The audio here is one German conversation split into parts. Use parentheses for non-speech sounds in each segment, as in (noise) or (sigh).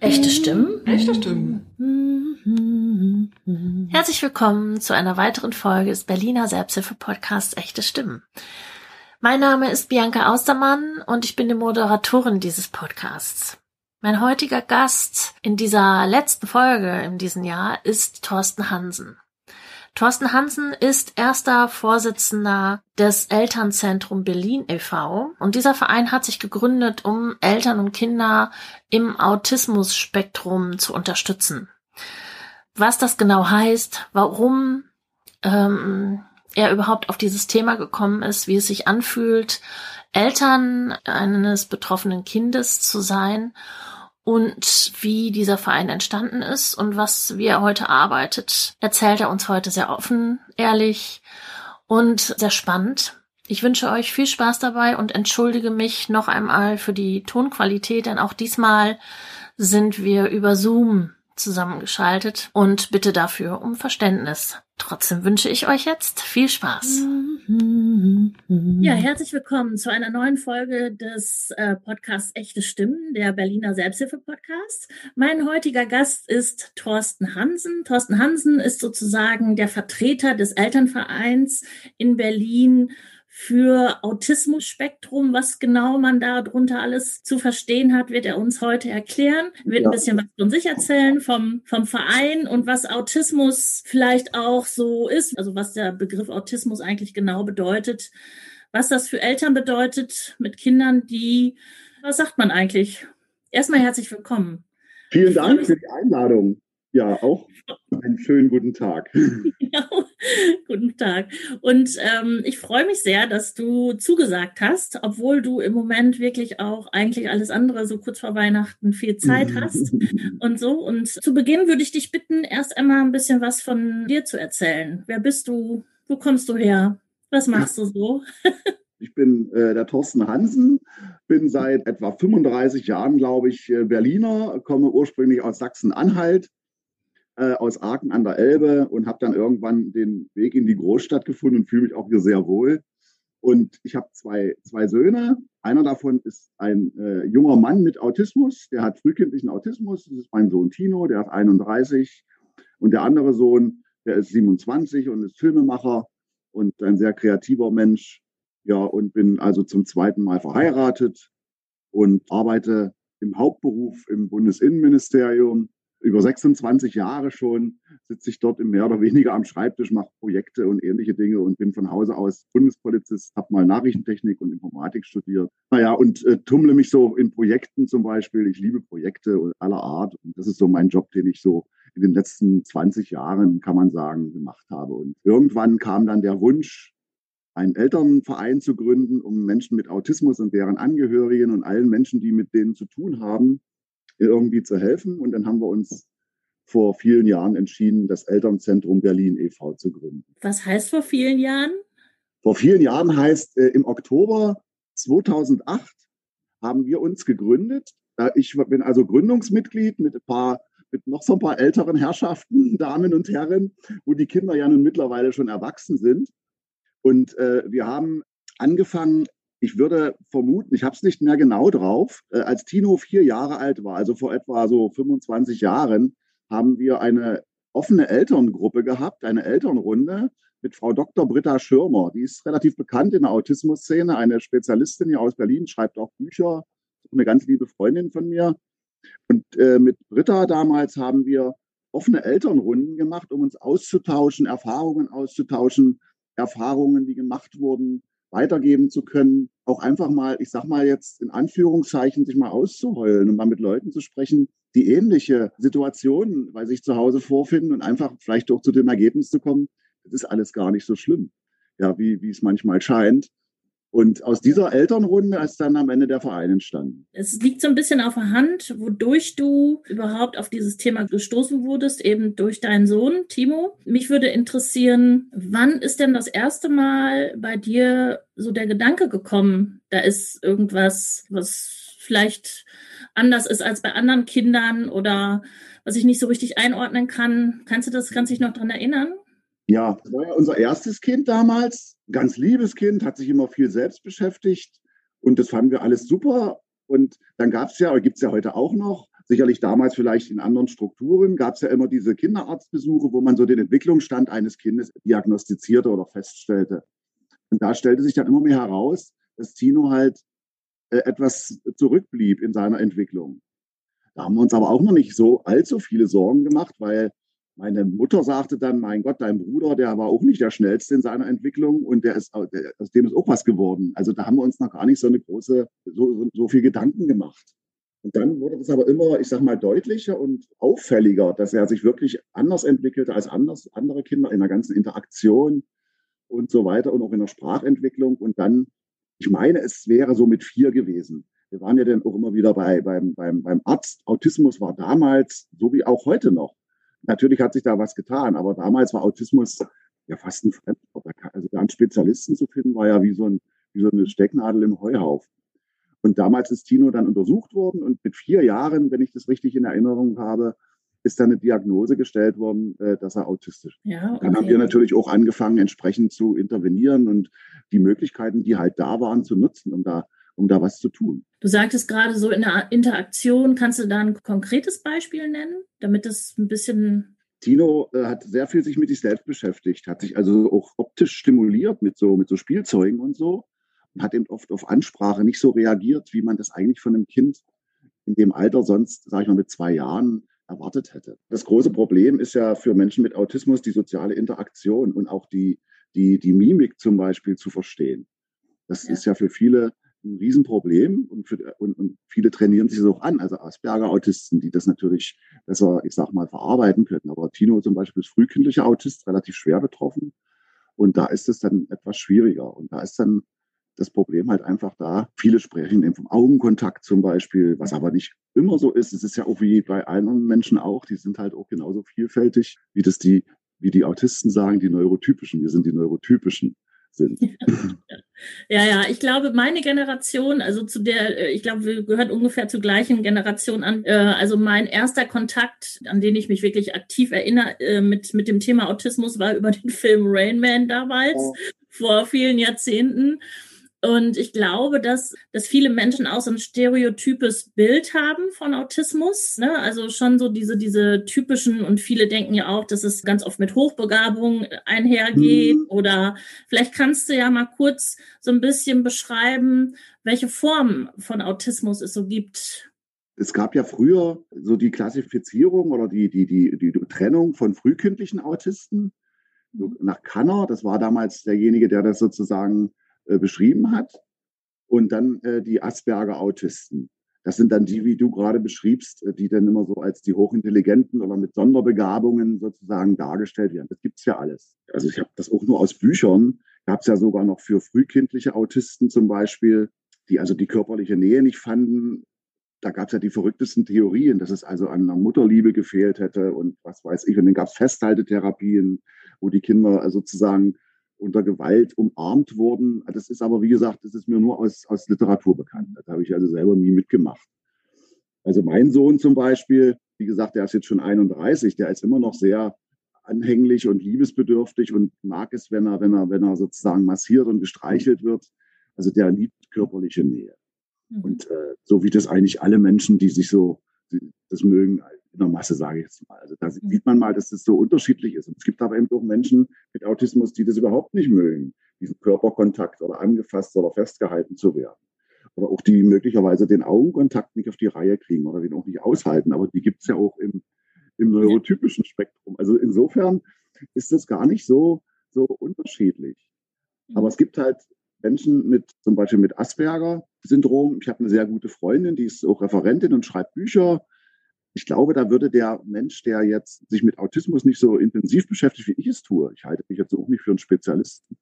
Echte Stimmen? Echte Stimmen. Herzlich willkommen zu einer weiteren Folge des Berliner Selbsthilfe-Podcasts Echte Stimmen. Mein Name ist Bianca Austermann und ich bin die Moderatorin dieses Podcasts. Mein heutiger Gast in dieser letzten Folge in diesem Jahr ist Thorsten Hansen. Thorsten Hansen ist erster Vorsitzender des Elternzentrum Berlin e.V. und dieser Verein hat sich gegründet, um Eltern und Kinder im Autismus-Spektrum zu unterstützen. Was das genau heißt, warum ähm, er überhaupt auf dieses Thema gekommen ist, wie es sich anfühlt, Eltern eines betroffenen Kindes zu sein und wie dieser Verein entstanden ist und was, wie er heute arbeitet, erzählt er uns heute sehr offen, ehrlich und sehr spannend. Ich wünsche euch viel Spaß dabei und entschuldige mich noch einmal für die Tonqualität, denn auch diesmal sind wir über Zoom zusammengeschaltet und bitte dafür um Verständnis. Trotzdem wünsche ich euch jetzt viel Spaß. (laughs) Ja, herzlich willkommen zu einer neuen Folge des äh, Podcasts Echte Stimmen, der Berliner Selbsthilfe-Podcast. Mein heutiger Gast ist Thorsten Hansen. Thorsten Hansen ist sozusagen der Vertreter des Elternvereins in Berlin für Autismus-Spektrum. Was genau man darunter alles zu verstehen hat, wird er uns heute erklären. Er wird ja. ein bisschen was von sich erzählen, vom, vom Verein und was Autismus vielleicht auch so ist. Also was der Begriff Autismus eigentlich genau bedeutet. Was das für Eltern bedeutet mit Kindern, die, was sagt man eigentlich? Erstmal herzlich willkommen. Vielen Dank für die Einladung. Ja, auch einen schönen guten Tag. (laughs) (laughs) Genau, (laughs) guten Tag. Und ähm, ich freue mich sehr, dass du zugesagt hast, obwohl du im Moment wirklich auch eigentlich alles andere so kurz vor Weihnachten viel Zeit hast und so. Und zu Beginn würde ich dich bitten, erst einmal ein bisschen was von dir zu erzählen. Wer bist du? Wo kommst du her? Was machst du so? (laughs) Ich bin äh, der Thorsten Hansen, bin seit etwa 35 Jahren, glaube ich, äh, Berliner, komme ursprünglich aus Sachsen-Anhalt, äh, aus Aachen an der Elbe und habe dann irgendwann den Weg in die Großstadt gefunden und fühle mich auch hier sehr wohl. Und ich habe zwei, zwei Söhne. Einer davon ist ein äh, junger Mann mit Autismus, der hat frühkindlichen Autismus. Das ist mein Sohn Tino, der ist 31. Und der andere Sohn, der ist 27 und ist Filmemacher und ein sehr kreativer Mensch. Ja, und bin also zum zweiten Mal verheiratet und arbeite im Hauptberuf im Bundesinnenministerium über 26 Jahre schon sitze ich dort mehr oder weniger am Schreibtisch, mache Projekte und ähnliche Dinge und bin von Hause aus Bundespolizist, habe mal Nachrichtentechnik und Informatik studiert. Naja, und äh, tummle mich so in Projekten zum Beispiel. Ich liebe Projekte aller Art und das ist so mein Job, den ich so in den letzten 20 Jahren, kann man sagen, gemacht habe. Und irgendwann kam dann der Wunsch, einen Elternverein zu gründen, um Menschen mit Autismus und deren Angehörigen und allen Menschen, die mit denen zu tun haben, irgendwie zu helfen. Und dann haben wir uns vor vielen Jahren entschieden, das Elternzentrum Berlin e.V. zu gründen. Was heißt vor vielen Jahren? Vor vielen Jahren heißt, äh, im Oktober 2008 haben wir uns gegründet. Ich bin also Gründungsmitglied mit ein paar mit noch so ein paar älteren Herrschaften, (laughs) Damen und Herren, wo die Kinder ja nun mittlerweile schon erwachsen sind. Und äh, wir haben angefangen, ich würde vermuten, ich habe es nicht mehr genau drauf, äh, als Tino vier Jahre alt war, also vor etwa so 25 Jahren, haben wir eine offene Elterngruppe gehabt, eine Elternrunde mit Frau Dr. Britta Schirmer. Die ist relativ bekannt in der Autismus-Szene, eine Spezialistin hier aus Berlin, schreibt auch Bücher, eine ganz liebe Freundin von mir. Und äh, mit Britta damals haben wir offene Elternrunden gemacht, um uns auszutauschen, Erfahrungen auszutauschen, Erfahrungen, die gemacht wurden, weitergeben zu können, auch einfach mal, ich sag mal jetzt in Anführungszeichen, sich mal auszuheulen und mal mit Leuten zu sprechen, die ähnliche Situationen bei sich zu Hause vorfinden und einfach vielleicht doch zu dem Ergebnis zu kommen, das ist alles gar nicht so schlimm, ja, wie, wie es manchmal scheint. Und aus dieser Elternrunde ist dann am Ende der Verein entstanden. Es liegt so ein bisschen auf der Hand, wodurch du überhaupt auf dieses Thema gestoßen wurdest, eben durch deinen Sohn Timo. Mich würde interessieren, wann ist denn das erste Mal bei dir so der Gedanke gekommen, da ist irgendwas, was vielleicht anders ist als bei anderen Kindern oder was ich nicht so richtig einordnen kann. Kannst du das, kannst dich noch daran erinnern? Ja, das war ja unser erstes Kind damals. Ganz liebes Kind, hat sich immer viel selbst beschäftigt. Und das fanden wir alles super. Und dann gab es ja, gibt es ja heute auch noch, Sicherlich damals vielleicht in anderen Strukturen gab es ja immer diese Kinderarztbesuche, wo man so den Entwicklungsstand eines Kindes diagnostizierte oder feststellte. Und da stellte sich dann immer mehr heraus, dass Tino halt äh, etwas zurückblieb in seiner Entwicklung. Da haben wir uns aber auch noch nicht so allzu viele Sorgen gemacht, weil meine Mutter sagte dann, mein Gott, dein Bruder, der war auch nicht der schnellste in seiner Entwicklung und der ist, der, aus dem ist auch was geworden. Also da haben wir uns noch gar nicht so eine große, so, so viel Gedanken gemacht. Und dann wurde das aber immer, ich sag mal, deutlicher und auffälliger, dass er sich wirklich anders entwickelte als anders, andere Kinder in der ganzen Interaktion und so weiter und auch in der Sprachentwicklung. Und dann, ich meine, es wäre so mit vier gewesen. Wir waren ja dann auch immer wieder bei, beim, beim, beim Arzt. Autismus war damals, so wie auch heute noch, Natürlich hat sich da was getan, aber damals war Autismus ja fast ein Fremdwort. Also da einen Spezialisten zu finden, war ja wie so, ein, wie so eine Stecknadel im Heuhaufen. Und damals ist Tino dann untersucht worden und mit vier Jahren, wenn ich das richtig in Erinnerung habe, ist dann eine Diagnose gestellt worden, äh, dass er autistisch ist. Ja, okay. Dann haben wir natürlich auch angefangen, entsprechend zu intervenieren und die Möglichkeiten, die halt da waren, zu nutzen, um da um da was zu tun. Du sagtest gerade so in der Interaktion, kannst du da ein konkretes Beispiel nennen, damit das ein bisschen Tino äh, hat sehr viel sich mit sich selbst beschäftigt, hat sich also auch optisch stimuliert mit so, mit so Spielzeugen und so und hat eben oft auf Ansprache nicht so reagiert, wie man das eigentlich von einem Kind in dem Alter sonst, sage ich mal, mit zwei Jahren erwartet hätte. Das große Problem ist ja für Menschen mit Autismus die soziale Interaktion und auch die, die, die Mimik zum Beispiel zu verstehen. Das ja. ist ja für viele ein Riesenproblem und, für, und, und viele trainieren sich das auch an, also Asperger-Autisten, die das natürlich besser, ich sag mal, verarbeiten können. Aber Tino zum Beispiel ist frühkindlicher Autist, relativ schwer betroffen. Und da ist es dann etwas schwieriger. Und da ist dann das Problem halt einfach da. Viele sprechen eben vom Augenkontakt zum Beispiel, was aber nicht immer so ist. Es ist ja auch wie bei anderen Menschen auch, die sind halt auch genauso vielfältig, wie das die, wie die Autisten sagen, die Neurotypischen. Wir sind die Neurotypischen sind. (laughs) Ja, ja, ich glaube, meine Generation, also zu der, äh, ich glaube, wir gehören ungefähr zur gleichen Generation an. Äh, also mein erster Kontakt, an den ich mich wirklich aktiv erinnere, äh, mit, mit dem Thema Autismus war über den Film Rain Man damals, oh. vor vielen Jahrzehnten. Und ich glaube, dass, dass viele Menschen auch so ein stereotypes Bild haben von Autismus. Ne? Also schon so diese, diese typischen, und viele denken ja auch, dass es ganz oft mit Hochbegabung einhergeht. Mhm. Oder vielleicht kannst du ja mal kurz so ein bisschen beschreiben, welche Formen von Autismus es so gibt. Es gab ja früher so die Klassifizierung oder die, die, die, die Trennung von frühkindlichen Autisten so nach Kanner. Das war damals derjenige, der das sozusagen äh, beschrieben hat. Und dann äh, die Asperger-Autisten. Das sind dann die, wie du gerade beschriebst, äh, die dann immer so als die Hochintelligenten oder mit Sonderbegabungen sozusagen dargestellt werden. Das gibt's ja alles. Also ich habe das auch nur aus Büchern. Gab es ja sogar noch für frühkindliche Autisten zum Beispiel, die also die körperliche Nähe nicht fanden. Da gab es ja die verrücktesten Theorien, dass es also an der Mutterliebe gefehlt hätte und was weiß ich. Und dann gab es Festhaltetherapien, wo die Kinder sozusagen unter Gewalt umarmt wurden. Das ist aber, wie gesagt, das ist mir nur aus, aus Literatur bekannt. Das habe ich also selber nie mitgemacht. Also mein Sohn zum Beispiel, wie gesagt, der ist jetzt schon 31, der ist immer noch sehr anhänglich und liebesbedürftig und mag es, wenn er, wenn er, wenn er sozusagen massiert und gestreichelt wird. Also der liebt körperliche Nähe. Mhm. Und äh, so wie das eigentlich alle Menschen, die sich so die, das mögen, in der Masse, sage ich jetzt mal. Also da mhm. sieht man mal, dass das so unterschiedlich ist. Und es gibt aber eben auch Menschen mit Autismus, die das überhaupt nicht mögen, diesen Körperkontakt oder angefasst oder festgehalten zu werden. Oder auch die möglicherweise den Augenkontakt nicht auf die Reihe kriegen oder den auch nicht aushalten. Aber die gibt es ja auch im, im neurotypischen Spektrum. Also insofern ist das gar nicht so, so unterschiedlich. Aber es gibt halt Menschen mit zum Beispiel mit Asperger-Syndrom. Ich habe eine sehr gute Freundin, die ist auch Referentin und schreibt Bücher ich glaube, da würde der Mensch, der jetzt sich mit Autismus nicht so intensiv beschäftigt, wie ich es tue, ich halte mich jetzt auch nicht für einen Spezialisten,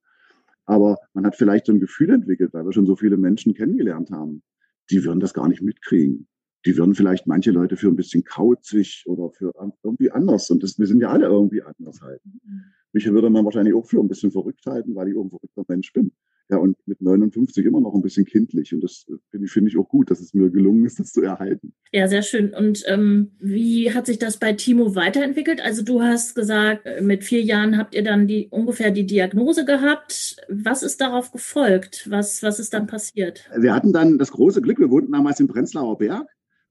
aber man hat vielleicht so ein Gefühl entwickelt, weil wir schon so viele Menschen kennengelernt haben, die würden das gar nicht mitkriegen. Die würden vielleicht manche Leute für ein bisschen kauzig oder für irgendwie anders. Und das, wir sind ja alle irgendwie anders halten. Mhm. Mich würde man wahrscheinlich auch für ein bisschen verrückt halten, weil ich auch ein verrückter Mensch bin. Ja, und mit 59 immer noch ein bisschen kindlich. Und das finde ich, finde ich auch gut, dass es mir gelungen ist, das zu erhalten. Ja, sehr schön. Und ähm, wie hat sich das bei Timo weiterentwickelt? Also du hast gesagt, äh, mit vier Jahren habt ihr dann die ungefähr die Diagnose gehabt. Was ist darauf gefolgt? Was, was ist dann passiert? Wir hatten dann das große Glück, wir wohnten damals im Prenzlauer Berg.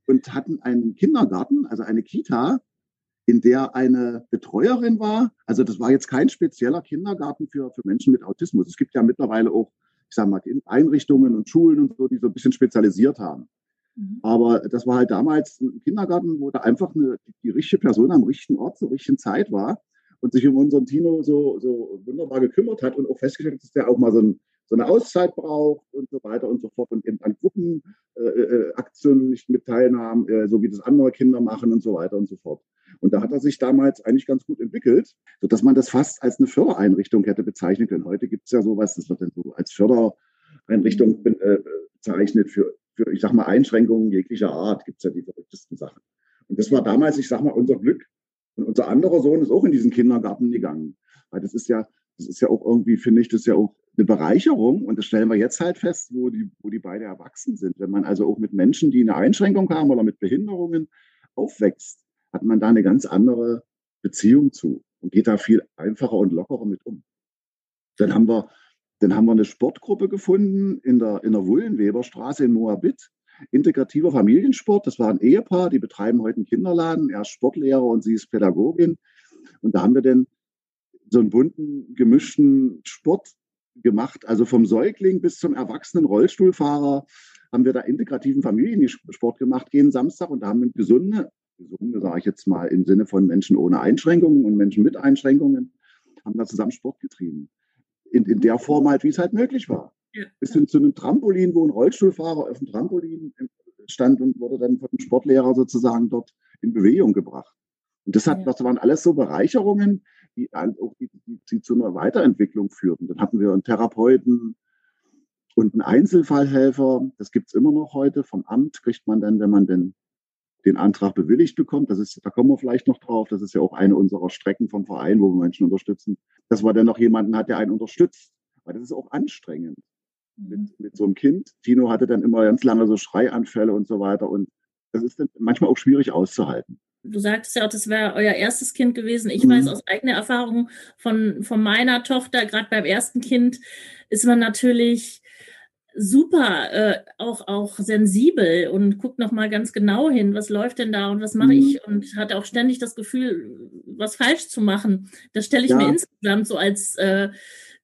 und hatten einen Kindergarten, also eine Kita, in der eine Betreuerin war. Also das war jetzt kein spezieller Kindergarten für, für Menschen mit Autismus. Es gibt ja mittlerweile auch, ich sage mal, Einrichtungen und Schulen und so, die so ein bisschen spezialisiert haben. Mhm. Aber das war halt damals ein Kindergarten, wo da einfach eine, die richtige Person am richtigen Ort zur richtigen Zeit war und sich um unseren Tino so, so wunderbar gekümmert hat und auch festgestellt hat, dass der auch mal so, ein, so eine Auszeit braucht und so weiter und so fort und eben an Gruppenaktionen äh, nicht mit teilnahm, äh, so wie das andere Kinder machen und so weiter und so fort. Und da hat er sich damals eigentlich ganz gut entwickelt, sodass man das fast als eine Fördereinrichtung hätte bezeichnen können. Heute gibt es ja sowas, das wird dann so als Fördereinrichtung äh, bezeichnet für, für, ich sag mal, Einschränkungen jeglicher Art, gibt es ja die verrücktesten Sachen. Und das war damals, ich sag mal, unser Glück, und unser anderer Sohn ist auch in diesen Kindergarten gegangen. Weil das ist ja, das ist ja auch irgendwie, finde ich, das ist ja auch eine Bereicherung. Und das stellen wir jetzt halt fest, wo die, wo die beide erwachsen sind. Wenn man also auch mit Menschen, die eine Einschränkung haben oder mit Behinderungen aufwächst, hat man da eine ganz andere Beziehung zu und geht da viel einfacher und lockerer mit um. Dann haben wir, dann haben wir eine Sportgruppe gefunden in der, in der Wullenweberstraße in Moabit integrativer Familiensport. Das war ein Ehepaar, die betreiben heute einen Kinderladen. Er ist Sportlehrer und sie ist Pädagogin. Und da haben wir dann so einen bunten, gemischten Sport gemacht. Also vom Säugling bis zum erwachsenen Rollstuhlfahrer haben wir da integrativen Familiensport gemacht jeden Samstag und da haben wir gesunde, gesunde sage ich jetzt mal im Sinne von Menschen ohne Einschränkungen und Menschen mit Einschränkungen, haben da zusammen Sport getrieben. In, in der Form halt, wie es halt möglich war. Ja. Bis hin zu einem Trampolin, wo ein Rollstuhlfahrer auf dem Trampolin stand und wurde dann von dem Sportlehrer sozusagen dort in Bewegung gebracht. Und das, hat, das waren alles so Bereicherungen, die, auch die, die, die zu einer Weiterentwicklung führten. Dann hatten wir einen Therapeuten und einen Einzelfallhelfer. Das gibt es immer noch heute. Vom Amt kriegt man dann, wenn man denn den Antrag bewilligt bekommt. Das ist, da kommen wir vielleicht noch drauf. Das ist ja auch eine unserer Strecken vom Verein, wo wir Menschen unterstützen, dass man dann noch jemanden hat, der einen unterstützt. Weil das ist auch anstrengend mit, mhm. mit so einem Kind. Tino hatte dann immer ganz lange so Schreianfälle und so weiter. Und das ist dann manchmal auch schwierig auszuhalten. Du sagtest ja auch, das wäre euer erstes Kind gewesen. Ich mhm. weiß aus eigener Erfahrung von, von meiner Tochter, gerade beim ersten Kind, ist man natürlich super äh, auch auch sensibel und guckt noch mal ganz genau hin, was läuft denn da und was mache mhm. ich und hat auch ständig das Gefühl, was falsch zu machen. Das stelle ich ja. mir insgesamt so als äh,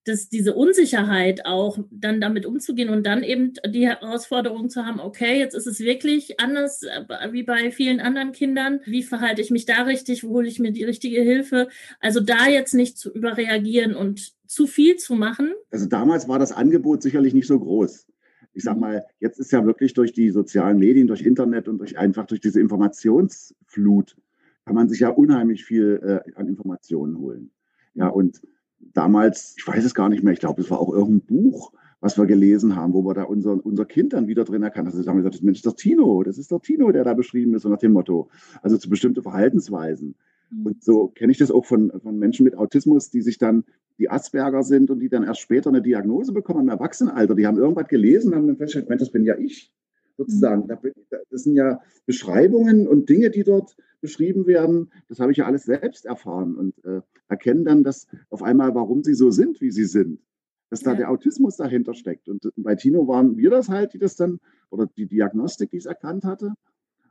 dass diese Unsicherheit auch dann damit umzugehen und dann eben die Herausforderung zu haben, okay, jetzt ist es wirklich anders äh, wie bei vielen anderen Kindern. Wie verhalte ich mich da richtig? Wo hole ich mir die richtige Hilfe? Also da jetzt nicht zu überreagieren und zu viel zu machen. Also damals war das Angebot sicherlich nicht so groß. Ich sag mhm. mal, jetzt ist ja wirklich durch die sozialen Medien, durch Internet und durch einfach durch diese Informationsflut kann man sich ja unheimlich viel äh, an Informationen holen. Ja, und damals, ich weiß es gar nicht mehr, ich glaube, es war auch irgendein Buch, was wir gelesen haben, wo wir da unser, unser Kind dann wieder drin erkannt haben. Also haben wir gesagt, Mensch, das ist der Tino, das ist der Tino, der da beschrieben ist, so nach dem Motto. Also zu bestimmte Verhaltensweisen. Mhm. Und so kenne ich das auch von, von Menschen mit Autismus, die sich dann, die Asperger sind und die dann erst später eine Diagnose bekommen im Erwachsenenalter. Die haben irgendwas gelesen, haben dann festgestellt, Mensch, das bin ja ich sozusagen. Mhm. Das sind ja Beschreibungen und Dinge, die dort beschrieben werden. Das habe ich ja alles selbst erfahren und äh, erkennen dann, dass auf einmal, warum sie so sind, wie sie sind. Dass da der Autismus dahinter steckt. Und bei Tino waren wir das halt, die das dann, oder die Diagnostik, die es erkannt hatte.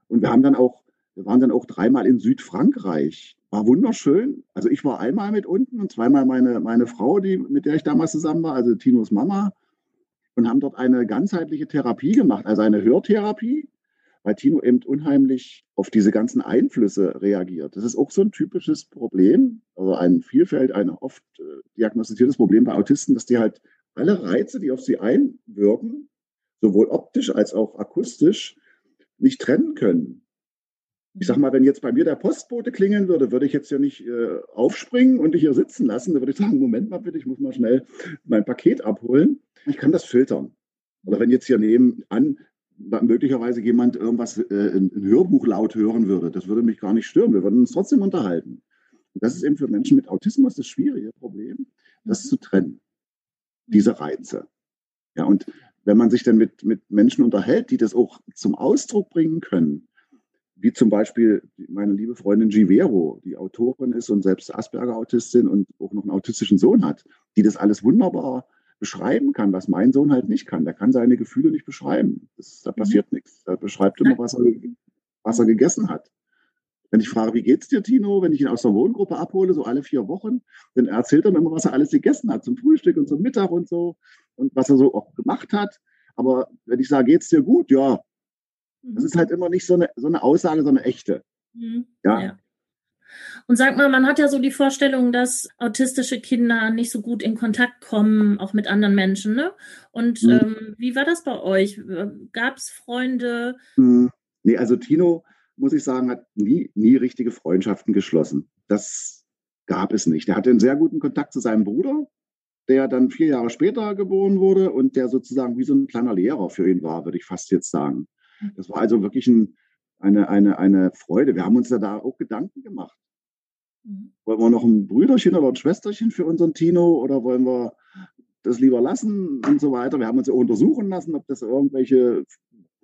Und wir haben dann auch, wir waren dann auch dreimal in Südfrankreich. War wunderschön. Also ich war einmal mit unten und zweimal meine, meine Frau, die, mit der ich damals zusammen war, also Tinos Mama und haben dort eine ganzheitliche Therapie gemacht, also eine Hörtherapie, weil Tino eben unheimlich auf diese ganzen Einflüsse reagiert. Das ist auch so ein typisches Problem, also ein Vielfalt, ein oft äh, diagnostiziertes Problem bei Autisten, dass die halt alle Reize, die auf sie einwirken, sowohl optisch als auch akustisch, nicht trennen können. Ich sag mal, wenn jetzt bei mir der Postbote klingeln würde, würde ich jetzt ja nicht äh, aufspringen und dich hier sitzen lassen. Da würde ich sagen, Moment mal bitte, ich muss mal schnell mein Paket abholen. Ich kann das filtern. Oder wenn jetzt hier nebenan möglicherweise jemand irgendwas, äh, ein, Hörbuch laut hören würde, das würde mich gar nicht stören. Wir würden uns trotzdem unterhalten. Und das ist eben für Menschen mit Autismus das schwierige Problem, das zu trennen. Diese Reize. Ja, und wenn man sich dann mit, mit Menschen unterhält, die das auch zum Ausdruck bringen können, wie zum Beispiel meine liebe Freundin Givero, die Autorin ist und selbst Asperger-Autistin und auch noch einen autistischen Sohn hat, die das alles wunderbar beschreiben kann, was mein Sohn halt nicht kann. Der kann seine Gefühle nicht beschreiben. Das, da mhm. passiert mhm. nichts. Er beschreibt immer, was er, was er gegessen hat. Wenn ich frage, wie geht's dir, Tino, wenn ich ihn aus der Wohngruppe abhole, so alle vier Wochen, dann erzählt er mir immer, was er alles gegessen hat, zum Frühstück und zum Mittag und so und was er so auch gemacht hat. Aber wenn ich sage, geht's dir gut? Ja. Das mhm. ist halt immer nicht so eine, so eine Aussage, sondern eine echte. Mhm. Ja. ja. Und sag mal, man hat ja so die Vorstellung, dass autistische Kinder nicht so gut in Kontakt kommen, auch mit anderen Menschen. Ne? Und mhm. ähm, wie war das bei euch? Gab es Freunde? Mhm. Nee, also Tino, muss ich sagen, hat nie, nie richtige Freundschaften geschlossen. Das gab es nicht. Er hatte einen sehr guten Kontakt zu seinem Bruder, der dann vier Jahre später geboren wurde und der sozusagen wie so ein kleiner Lehrer für ihn war, würde ich fast jetzt sagen. Das war also wirklich ein, eine, eine, eine Freude. Wir haben uns ja da auch Gedanken gemacht. Mhm. Wollen wir noch ein Brüderchen oder ein Schwesterchen für unseren Tino oder wollen wir das lieber lassen und so weiter? Wir haben uns ja untersuchen lassen, ob das irgendwelche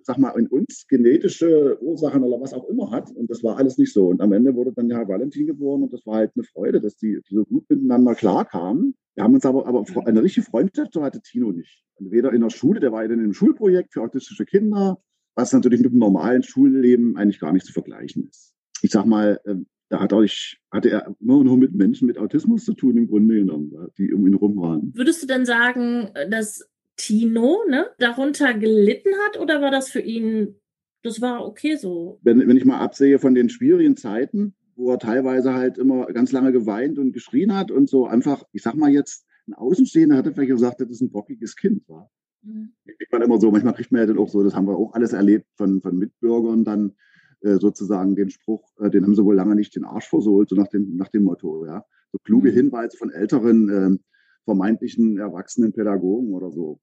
sag mal, in uns genetische Ursachen oder was auch immer hat. Und das war alles nicht so. Und am Ende wurde dann Herr Valentin geboren und das war halt eine Freude, dass die, die so gut miteinander klarkamen. Wir haben uns aber, aber eine richtige Freundschaft so hatte Tino nicht. Weder in der Schule, der war in einem Schulprojekt für autistische Kinder, was natürlich mit dem normalen Schulleben eigentlich gar nicht zu vergleichen ist. Ich sag mal, ähm, da hat er, hatte er nur, nur mit Menschen mit Autismus zu tun, im Grunde genommen, die um ihn rum waren. Würdest du denn sagen, dass Tino ne, darunter gelitten hat oder war das für ihn, das war okay so? Wenn, wenn ich mal absehe von den schwierigen Zeiten, wo er teilweise halt immer ganz lange geweint und geschrien hat und so einfach, ich sag mal jetzt, ein Außenstehender hätte vielleicht gesagt, das ist ein bockiges Kind. War. Mhm. Kriegt man immer so, manchmal kriegt man ja dann auch so, das haben wir auch alles erlebt von, von Mitbürgern dann äh, sozusagen den Spruch, äh, den haben sie wohl lange nicht den Arsch versohlt, so nach dem, nach dem Motto, ja. So kluge mhm. Hinweise von älteren, äh, vermeintlichen erwachsenen Pädagogen oder so.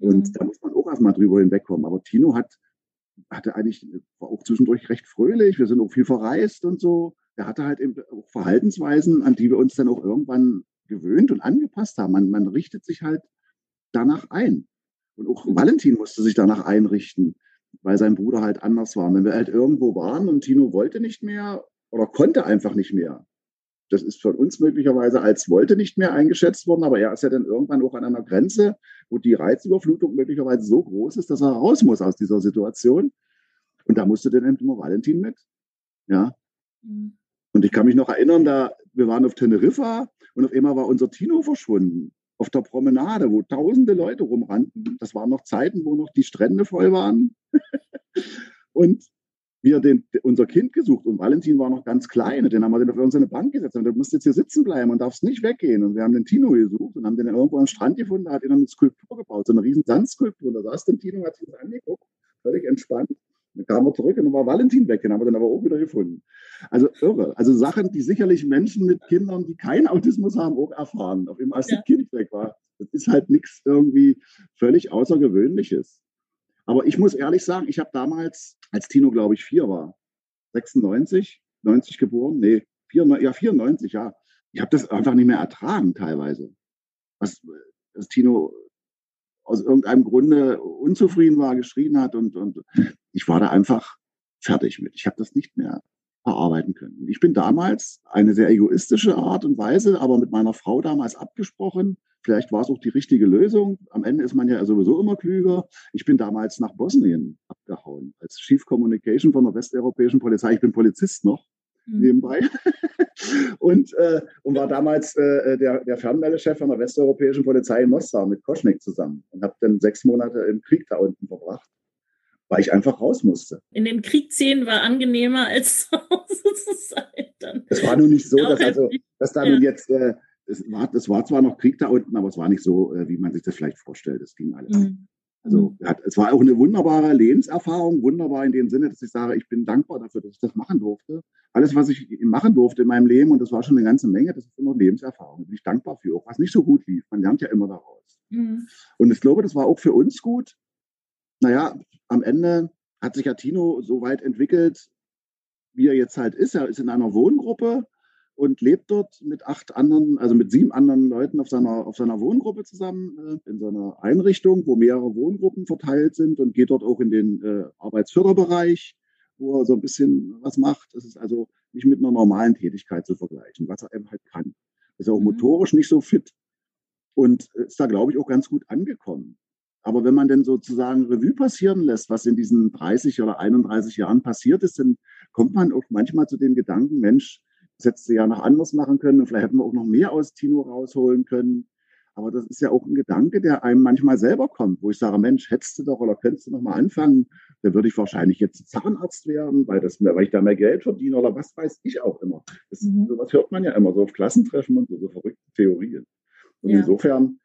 Und mhm. da muss man auch erstmal drüber hinwegkommen. Aber Tino hat, hatte eigentlich, war auch zwischendurch recht fröhlich. Wir sind auch viel verreist und so. Er hatte halt eben auch Verhaltensweisen, an die wir uns dann auch irgendwann gewöhnt und angepasst haben. Man, man richtet sich halt danach ein. Und auch. Valentin musste sich danach einrichten, weil sein Bruder halt anders war. Wenn wir halt irgendwo waren und Tino wollte nicht mehr oder konnte einfach nicht mehr, das ist von uns möglicherweise als wollte nicht mehr eingeschätzt worden, aber er ist ja dann irgendwann auch an einer Grenze, wo die Reizüberflutung möglicherweise so groß ist, dass er raus muss aus dieser Situation. Und da musste dann eben immer Valentin mit. Ja. Mhm. Und ich kann mich noch erinnern, da wir waren auf Teneriffa und auf einmal war unser Tino verschwunden. Auf der Promenade, wo tausende Leute rumrannten. Das waren noch Zeiten, wo noch die Strände voll waren. (laughs) und wir den, unser Kind gesucht und Valentin war noch ganz klein und den haben wir dann auf irgendeine Bank gesetzt und du musst jetzt hier sitzen bleiben und darfst nicht weggehen. Und wir haben den Tino gesucht und haben den irgendwo am Strand gefunden, da hat er eine Skulptur gebaut, so eine riesen Sandskulptur. Da saß der Tino, hat sich das angeguckt, völlig entspannt. Dann kamen wir zurück und dann war Valentin weg, den haben wir dann aber auch wieder gefunden. Also irre. Also Sachen, die sicherlich Menschen mit Kindern, die keinen Autismus haben, auch erfahren. Auf ihm, als ja. das Kind weg war. Das ist halt nichts irgendwie völlig Außergewöhnliches. Aber ich muss ehrlich sagen, ich habe damals, als Tino, glaube ich, vier war, 96, 90 geboren, nee, 94, ja, 94, ja. Ich habe das einfach nicht mehr ertragen teilweise. Was, dass Tino aus irgendeinem Grunde unzufrieden war, geschrien hat und, und ich war da einfach fertig mit. Ich habe das nicht mehr verarbeiten können. Ich bin damals eine sehr egoistische Art und Weise, aber mit meiner Frau damals abgesprochen, Vielleicht war es auch die richtige Lösung. Am Ende ist man ja sowieso immer klüger. Ich bin damals nach Bosnien abgehauen als Chief Communication von der westeuropäischen Polizei. Ich bin Polizist noch mhm. nebenbei (laughs) und, äh, und war damals äh, der, der Fernmeldechef von der westeuropäischen Polizei in Mostar mit Koschnik zusammen und habe dann sechs Monate im Krieg da unten verbracht weil ich einfach raus musste. In den Kriegsszenen war angenehmer als (laughs) zu Hause zu sein. Es war nun nicht so, dass, also, dass da ja. nun jetzt äh, es war, es war zwar noch Krieg da unten, aber es war nicht so, äh, wie man sich das vielleicht vorstellt. Es ging alles. Mhm. Also mhm. hat, es war auch eine wunderbare Lebenserfahrung, wunderbar in dem Sinne, dass ich sage, ich bin dankbar dafür, dass ich das machen durfte. Alles, was ich machen durfte in meinem Leben, und das war schon eine ganze Menge, das ist immer Lebenserfahrung. Bin ich dankbar für, auch was nicht so gut lief. Man lernt ja immer daraus. Mhm. Und ich glaube, das war auch für uns gut. Naja, am Ende hat sich ja Tino so weit entwickelt, wie er jetzt halt ist. Er ist in einer Wohngruppe und lebt dort mit acht anderen, also mit sieben anderen Leuten auf seiner, auf seiner Wohngruppe zusammen äh, in seiner Einrichtung, wo mehrere Wohngruppen verteilt sind und geht dort auch in den äh, Arbeitsförderbereich, wo er so ein bisschen was macht. Das ist also nicht mit einer normalen Tätigkeit zu vergleichen, was er eben halt kann. Ist auch mhm. motorisch nicht so fit und ist da, glaube ich, auch ganz gut angekommen. Aber wenn man denn sozusagen Revue passieren lässt, was in diesen 30 oder 31 Jahren passiert ist, dann kommt man auch manchmal zu dem Gedanken, Mensch, das hättest du ja noch anders machen können und vielleicht hätten wir auch noch mehr aus Tino rausholen können. Aber das ist ja auch ein Gedanke, der einem manchmal selber kommt, wo ich sage, Mensch, hättest du doch oder könntest du noch mal anfangen, dann würde ich wahrscheinlich jetzt Zahnarzt werden, weil, das weil ich da mehr Geld verdiene oder was weiß ich auch immer. Das, mhm. Sowas hört man ja immer so auf Klassentreffen und so, so verrückte Theorien. Und ja. insofern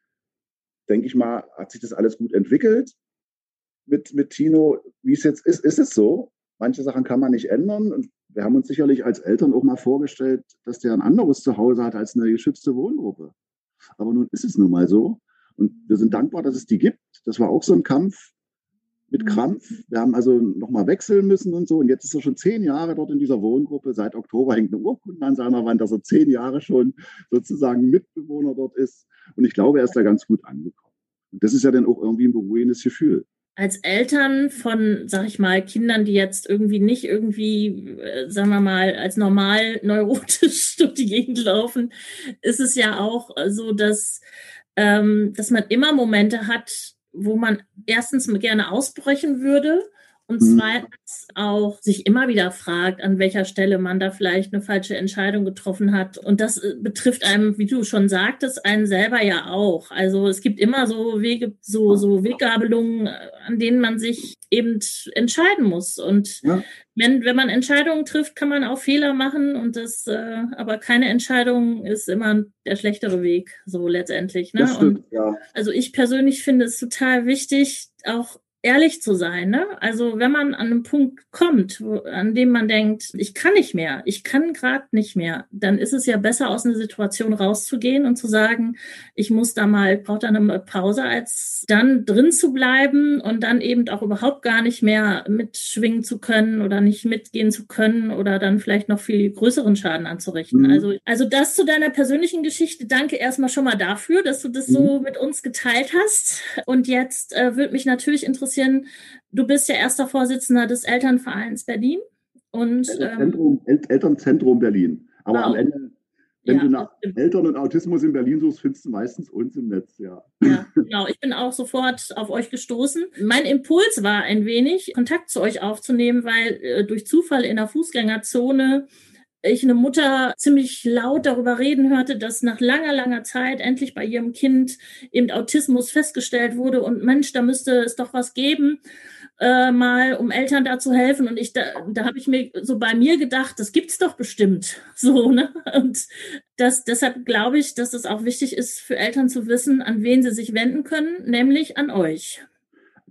denke ich mal, hat sich das alles gut entwickelt mit, mit Tino. Wie es jetzt ist, ist es so. Manche Sachen kann man nicht ändern. Und wir haben uns sicherlich als Eltern auch mal vorgestellt, dass der ein anderes Zuhause hat als eine geschützte Wohngruppe. Aber nun ist es nun mal so. Und wir sind dankbar, dass es die gibt. Das war auch so ein Kampf mit mhm. Krampf. Wir haben also nochmal wechseln müssen und so. Und jetzt ist er schon zehn Jahre dort in dieser Wohngruppe. Seit Oktober hängt eine Urkunde an seiner Wand, dass er zehn Jahre schon sozusagen Mitbewohner dort ist. Und ich glaube, er ist da ganz gut angekommen. Und das ist ja dann auch irgendwie ein beruhigendes Gefühl als Eltern von, sag ich mal, Kindern, die jetzt irgendwie nicht irgendwie, äh, sagen wir mal, als normal neurotisch (laughs) durch die Gegend laufen, ist es ja auch so, dass, ähm, dass man immer Momente hat, wo man erstens gerne ausbrechen würde und mhm. zweitens auch sich immer wieder fragt, an welcher Stelle man da vielleicht eine falsche Entscheidung getroffen hat. Und das äh, betrifft einem, wie du schon sagtest, einen selber ja auch. Also es gibt immer so Wege, so, so Weggabelungen, äh, an denen man sich eben entscheiden muss. Und ja. wenn, wenn man Entscheidungen trifft, kann man auch Fehler machen und das, äh, aber keine Entscheidung ist immer der schlechtere Weg, so letztendlich. Ne? Stimmt, und ja. also ich persönlich finde es total wichtig, auch ehrlich zu sein. Ne? Also wenn man an einen Punkt kommt, wo, an dem man denkt, ich kann nicht mehr, ich kann gerade nicht mehr, dann ist es ja besser, aus einer Situation rauszugehen und zu sagen, ich muss da mal, brauche da eine Pause, als dann drin zu bleiben und dann eben auch überhaupt gar nicht mehr mitschwingen zu können oder nicht mitgehen zu können oder dann vielleicht noch viel größeren Schaden anzurichten. Mhm. Also, also das zu deiner persönlichen Geschichte. Danke erstmal schon mal dafür, dass du das mhm. so mit uns geteilt hast. Und jetzt äh, würde mich natürlich interessieren, bisschen, du bist ja erster Vorsitzender des Elternvereins Berlin. Und, Elternzentrum, ähm, Elternzentrum Berlin. Aber wow. am Ende, wenn ja, du nach Eltern und Autismus in Berlin suchst, findest du meistens uns im Netz, ja. Ja, (laughs) genau. Ich bin auch sofort auf euch gestoßen. Mein Impuls war ein wenig, Kontakt zu euch aufzunehmen, weil äh, durch Zufall in der Fußgängerzone ich eine Mutter ziemlich laut darüber reden hörte, dass nach langer, langer Zeit endlich bei ihrem Kind eben Autismus festgestellt wurde und Mensch, da müsste es doch was geben, äh, mal um Eltern da zu helfen. Und ich da, da habe ich mir so bei mir gedacht, das gibt's doch bestimmt. (laughs) So, ne? Und das, deshalb glaube ich, dass es auch wichtig ist für Eltern zu wissen, an wen sie sich wenden können, nämlich an euch.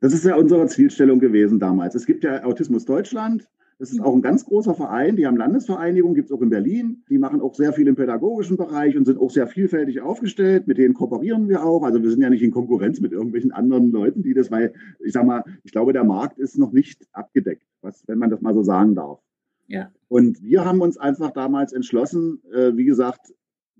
Das ist ja unsere Zielstellung gewesen damals. Es gibt ja Autismus Deutschland. Das ist auch ein ganz großer Verein. Die haben Landesvereinigung, gibt es auch in Berlin. Die machen auch sehr viel im pädagogischen Bereich und sind auch sehr vielfältig aufgestellt. Mit denen kooperieren wir auch. Also wir sind ja nicht in Konkurrenz mit irgendwelchen anderen Leuten, die das, weil ich sage mal, ich glaube, der Markt ist noch nicht abgedeckt, was, wenn man das mal so sagen darf. Ja. Und wir haben uns einfach damals entschlossen, äh, wie gesagt,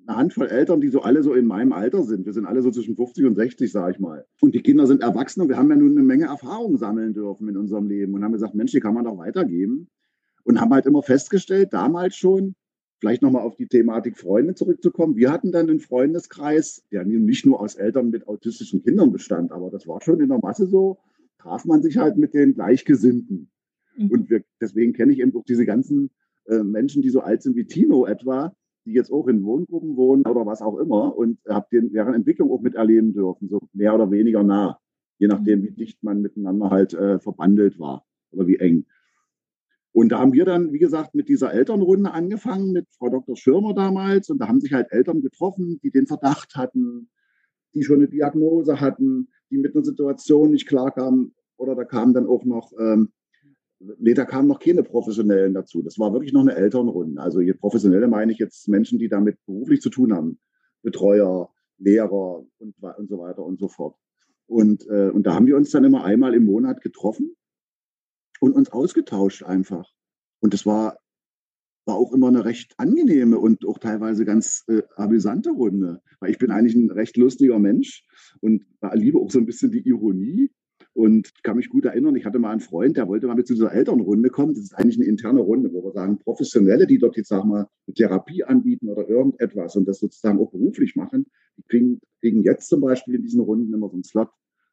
eine Handvoll Eltern, die so alle so in meinem Alter sind. Wir sind alle so zwischen 50 und 60, sage ich mal. Und die Kinder sind erwachsen und wir haben ja nun eine Menge Erfahrung sammeln dürfen in unserem Leben und haben gesagt, Mensch, die kann man doch weitergeben. Und haben halt immer festgestellt, damals schon, vielleicht nochmal auf die Thematik Freunde zurückzukommen. Wir hatten dann einen Freundeskreis, der nicht nur aus Eltern mit autistischen Kindern bestand, aber das war schon in der Masse so, traf man sich halt mit den Gleichgesinnten. Mhm. Und wir, deswegen kenne ich eben auch diese ganzen äh, Menschen, die so alt sind wie Tino etwa, die jetzt auch in Wohngruppen wohnen oder was auch immer und habe deren Entwicklung auch miterleben dürfen, so mehr oder weniger nah, je nachdem, wie dicht man miteinander halt äh, verbandelt war oder wie eng. Und da haben wir dann, wie gesagt, mit dieser Elternrunde angefangen, mit Frau Dr. Schirmer damals. Und da haben sich halt Eltern getroffen, die den Verdacht hatten, die schon eine Diagnose hatten, die mit einer Situation nicht klarkamen. Oder da kamen dann auch noch ähm, Nee, da kamen noch keine Professionellen dazu. Das war wirklich noch eine Elternrunde. Also professionelle meine ich jetzt Menschen, die damit beruflich zu tun haben. Betreuer, Lehrer und, und so weiter und so fort. Und, äh, und da haben wir uns dann immer einmal im Monat getroffen und uns ausgetauscht einfach. Und das war, war auch immer eine recht angenehme und auch teilweise ganz äh, amüsante Runde. Weil ich bin eigentlich ein recht lustiger Mensch und liebe auch so ein bisschen die Ironie. Und ich kann mich gut erinnern, ich hatte mal einen Freund, der wollte mal mit zu dieser Elternrunde kommen. Das ist eigentlich eine interne Runde, wo wir sagen, Professionelle, die dort jetzt, sagen wir, eine Therapie anbieten oder irgendetwas und das sozusagen auch beruflich machen, die kriegen, kriegen jetzt zum Beispiel in diesen Runden immer so einen Slot,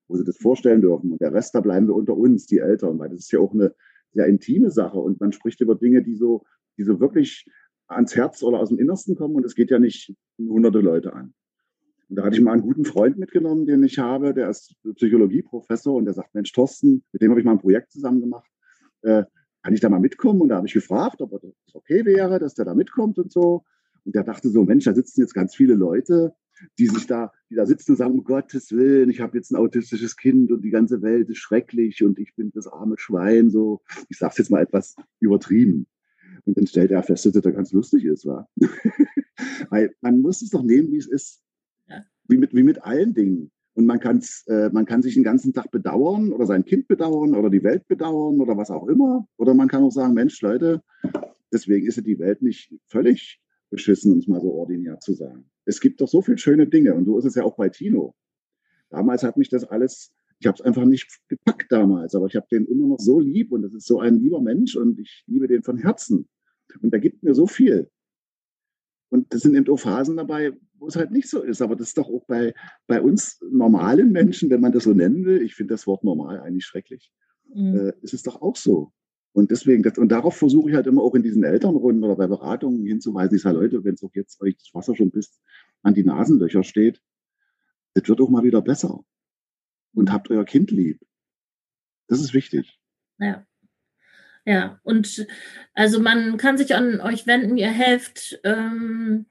wo sie das vorstellen dürfen. Und der Rest, da bleiben wir unter uns, die Eltern, weil das ist ja auch eine sehr intime Sache und man spricht über Dinge, die so, die so wirklich ans Herz oder aus dem Innersten kommen und es geht ja nicht hunderte Leute an. Und da hatte ich mal einen guten Freund mitgenommen, den ich habe, der ist Psychologieprofessor und der sagt, Mensch, Thorsten, mit dem habe ich mal ein Projekt zusammen gemacht. Äh, kann ich da mal mitkommen? Und da habe ich gefragt, ob das okay wäre, dass der da mitkommt und so. Und der dachte so, Mensch, da sitzen jetzt ganz viele Leute, die sich da, die da sitzen und sagen, um Gottes Willen, ich habe jetzt ein autistisches Kind und die ganze Welt ist schrecklich und ich bin das arme Schwein, so. Ich sage es jetzt mal etwas übertrieben. Und dann stellt er fest, dass das ganz lustig ist, war. (laughs) Weil man muss es doch nehmen, wie es ist. Wie, mit, wie mit allen Dingen. Und man, kann's, äh, man kann sich den ganzen Tag bedauern oder sein Kind bedauern oder die Welt bedauern oder was auch immer. Oder man kann auch sagen, Mensch, Leute, deswegen ist ja die Welt nicht völlig beschissen, um es mal so ordinär zu sagen. Es gibt doch so viele schöne Dinge und so ist es ja auch bei Tino. Damals hat mich das alles, ich habe es einfach nicht gepackt damals, aber ich habe den immer noch so lieb und das ist so ein lieber Mensch und ich liebe den von Herzen. Und er gibt mir so viel. Und das sind eben auch Phasen dabei, wo es halt nicht so ist. Aber das ist doch auch bei, bei uns normalen Menschen, wenn man das so nennen will, ich finde das Wort normal eigentlich schrecklich, mhm. äh, ist es doch auch so. Und deswegen, das, und darauf versuche ich halt immer auch in diesen Elternrunden oder bei Beratungen hinzuweisen, ich sage, Leute, wenn es auch jetzt euch das Wasser schon bis an die Nasenlöcher steht, es wird auch mal wieder besser. Und habt euer Kind lieb. Das ist wichtig. Ja. Ja, und also man kann sich an euch wenden, ihr helft. Ähm,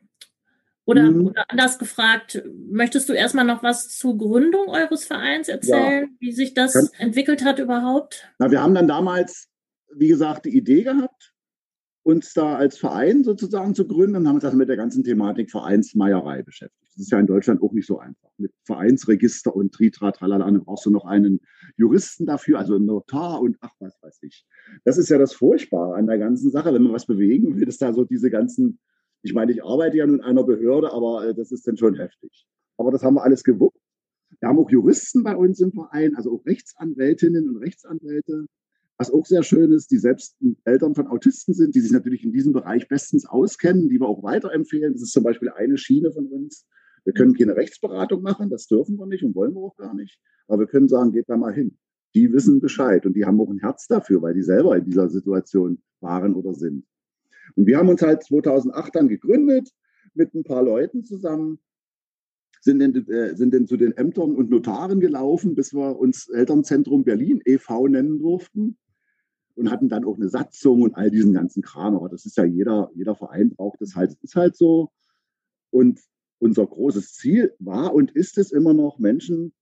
oder, mhm. oder anders gefragt, möchtest du erstmal noch was zur Gründung eures Vereins erzählen, ja. wie sich das kann, entwickelt hat überhaupt? Na, wir haben dann damals wie gesagt, die Idee gehabt, uns da als Verein sozusagen zu gründen und haben uns also mit der ganzen Thematik Vereinsmeierei beschäftigt. Das ist ja in Deutschland auch nicht so einfach. Mit Vereinsregister und Tritra, tralala, dann brauchst du noch einen Juristen dafür, also einen Notar und ach, was weiß ich. Das ist ja das Furchtbare an der ganzen Sache, wenn man was bewegen will, dass da so diese ganzen, ich meine, ich arbeite ja nun in einer Behörde, aber äh, das ist dann schon heftig. Aber das haben wir alles gewuppt. Wir haben auch Juristen bei uns im Verein, also auch Rechtsanwältinnen und Rechtsanwälte. Was auch sehr schön ist, die selbst Eltern von Autisten sind, die sich natürlich in diesem Bereich bestens auskennen, die wir auch weiterempfehlen. Das ist zum Beispiel eine Schiene von uns. Wir können keine Rechtsberatung machen, das dürfen wir nicht und wollen wir auch gar nicht. Aber wir können sagen, geht da mal hin. Die wissen Bescheid und die haben auch ein Herz dafür, weil die selber in dieser Situation waren oder sind. Und wir haben uns halt 2008 dann gegründet mit ein paar Leuten zusammen sind denn, äh, sind denn zu den Ämtern und Notaren gelaufen, bis wir uns Elternzentrum Berlin e.V. nennen durften und hatten dann auch eine Satzung und all diesen ganzen Kram. Aber das ist ja jeder, jeder Verein braucht das halt. Ist halt so. Und unser großes Ziel war und ist es immer noch, Menschen,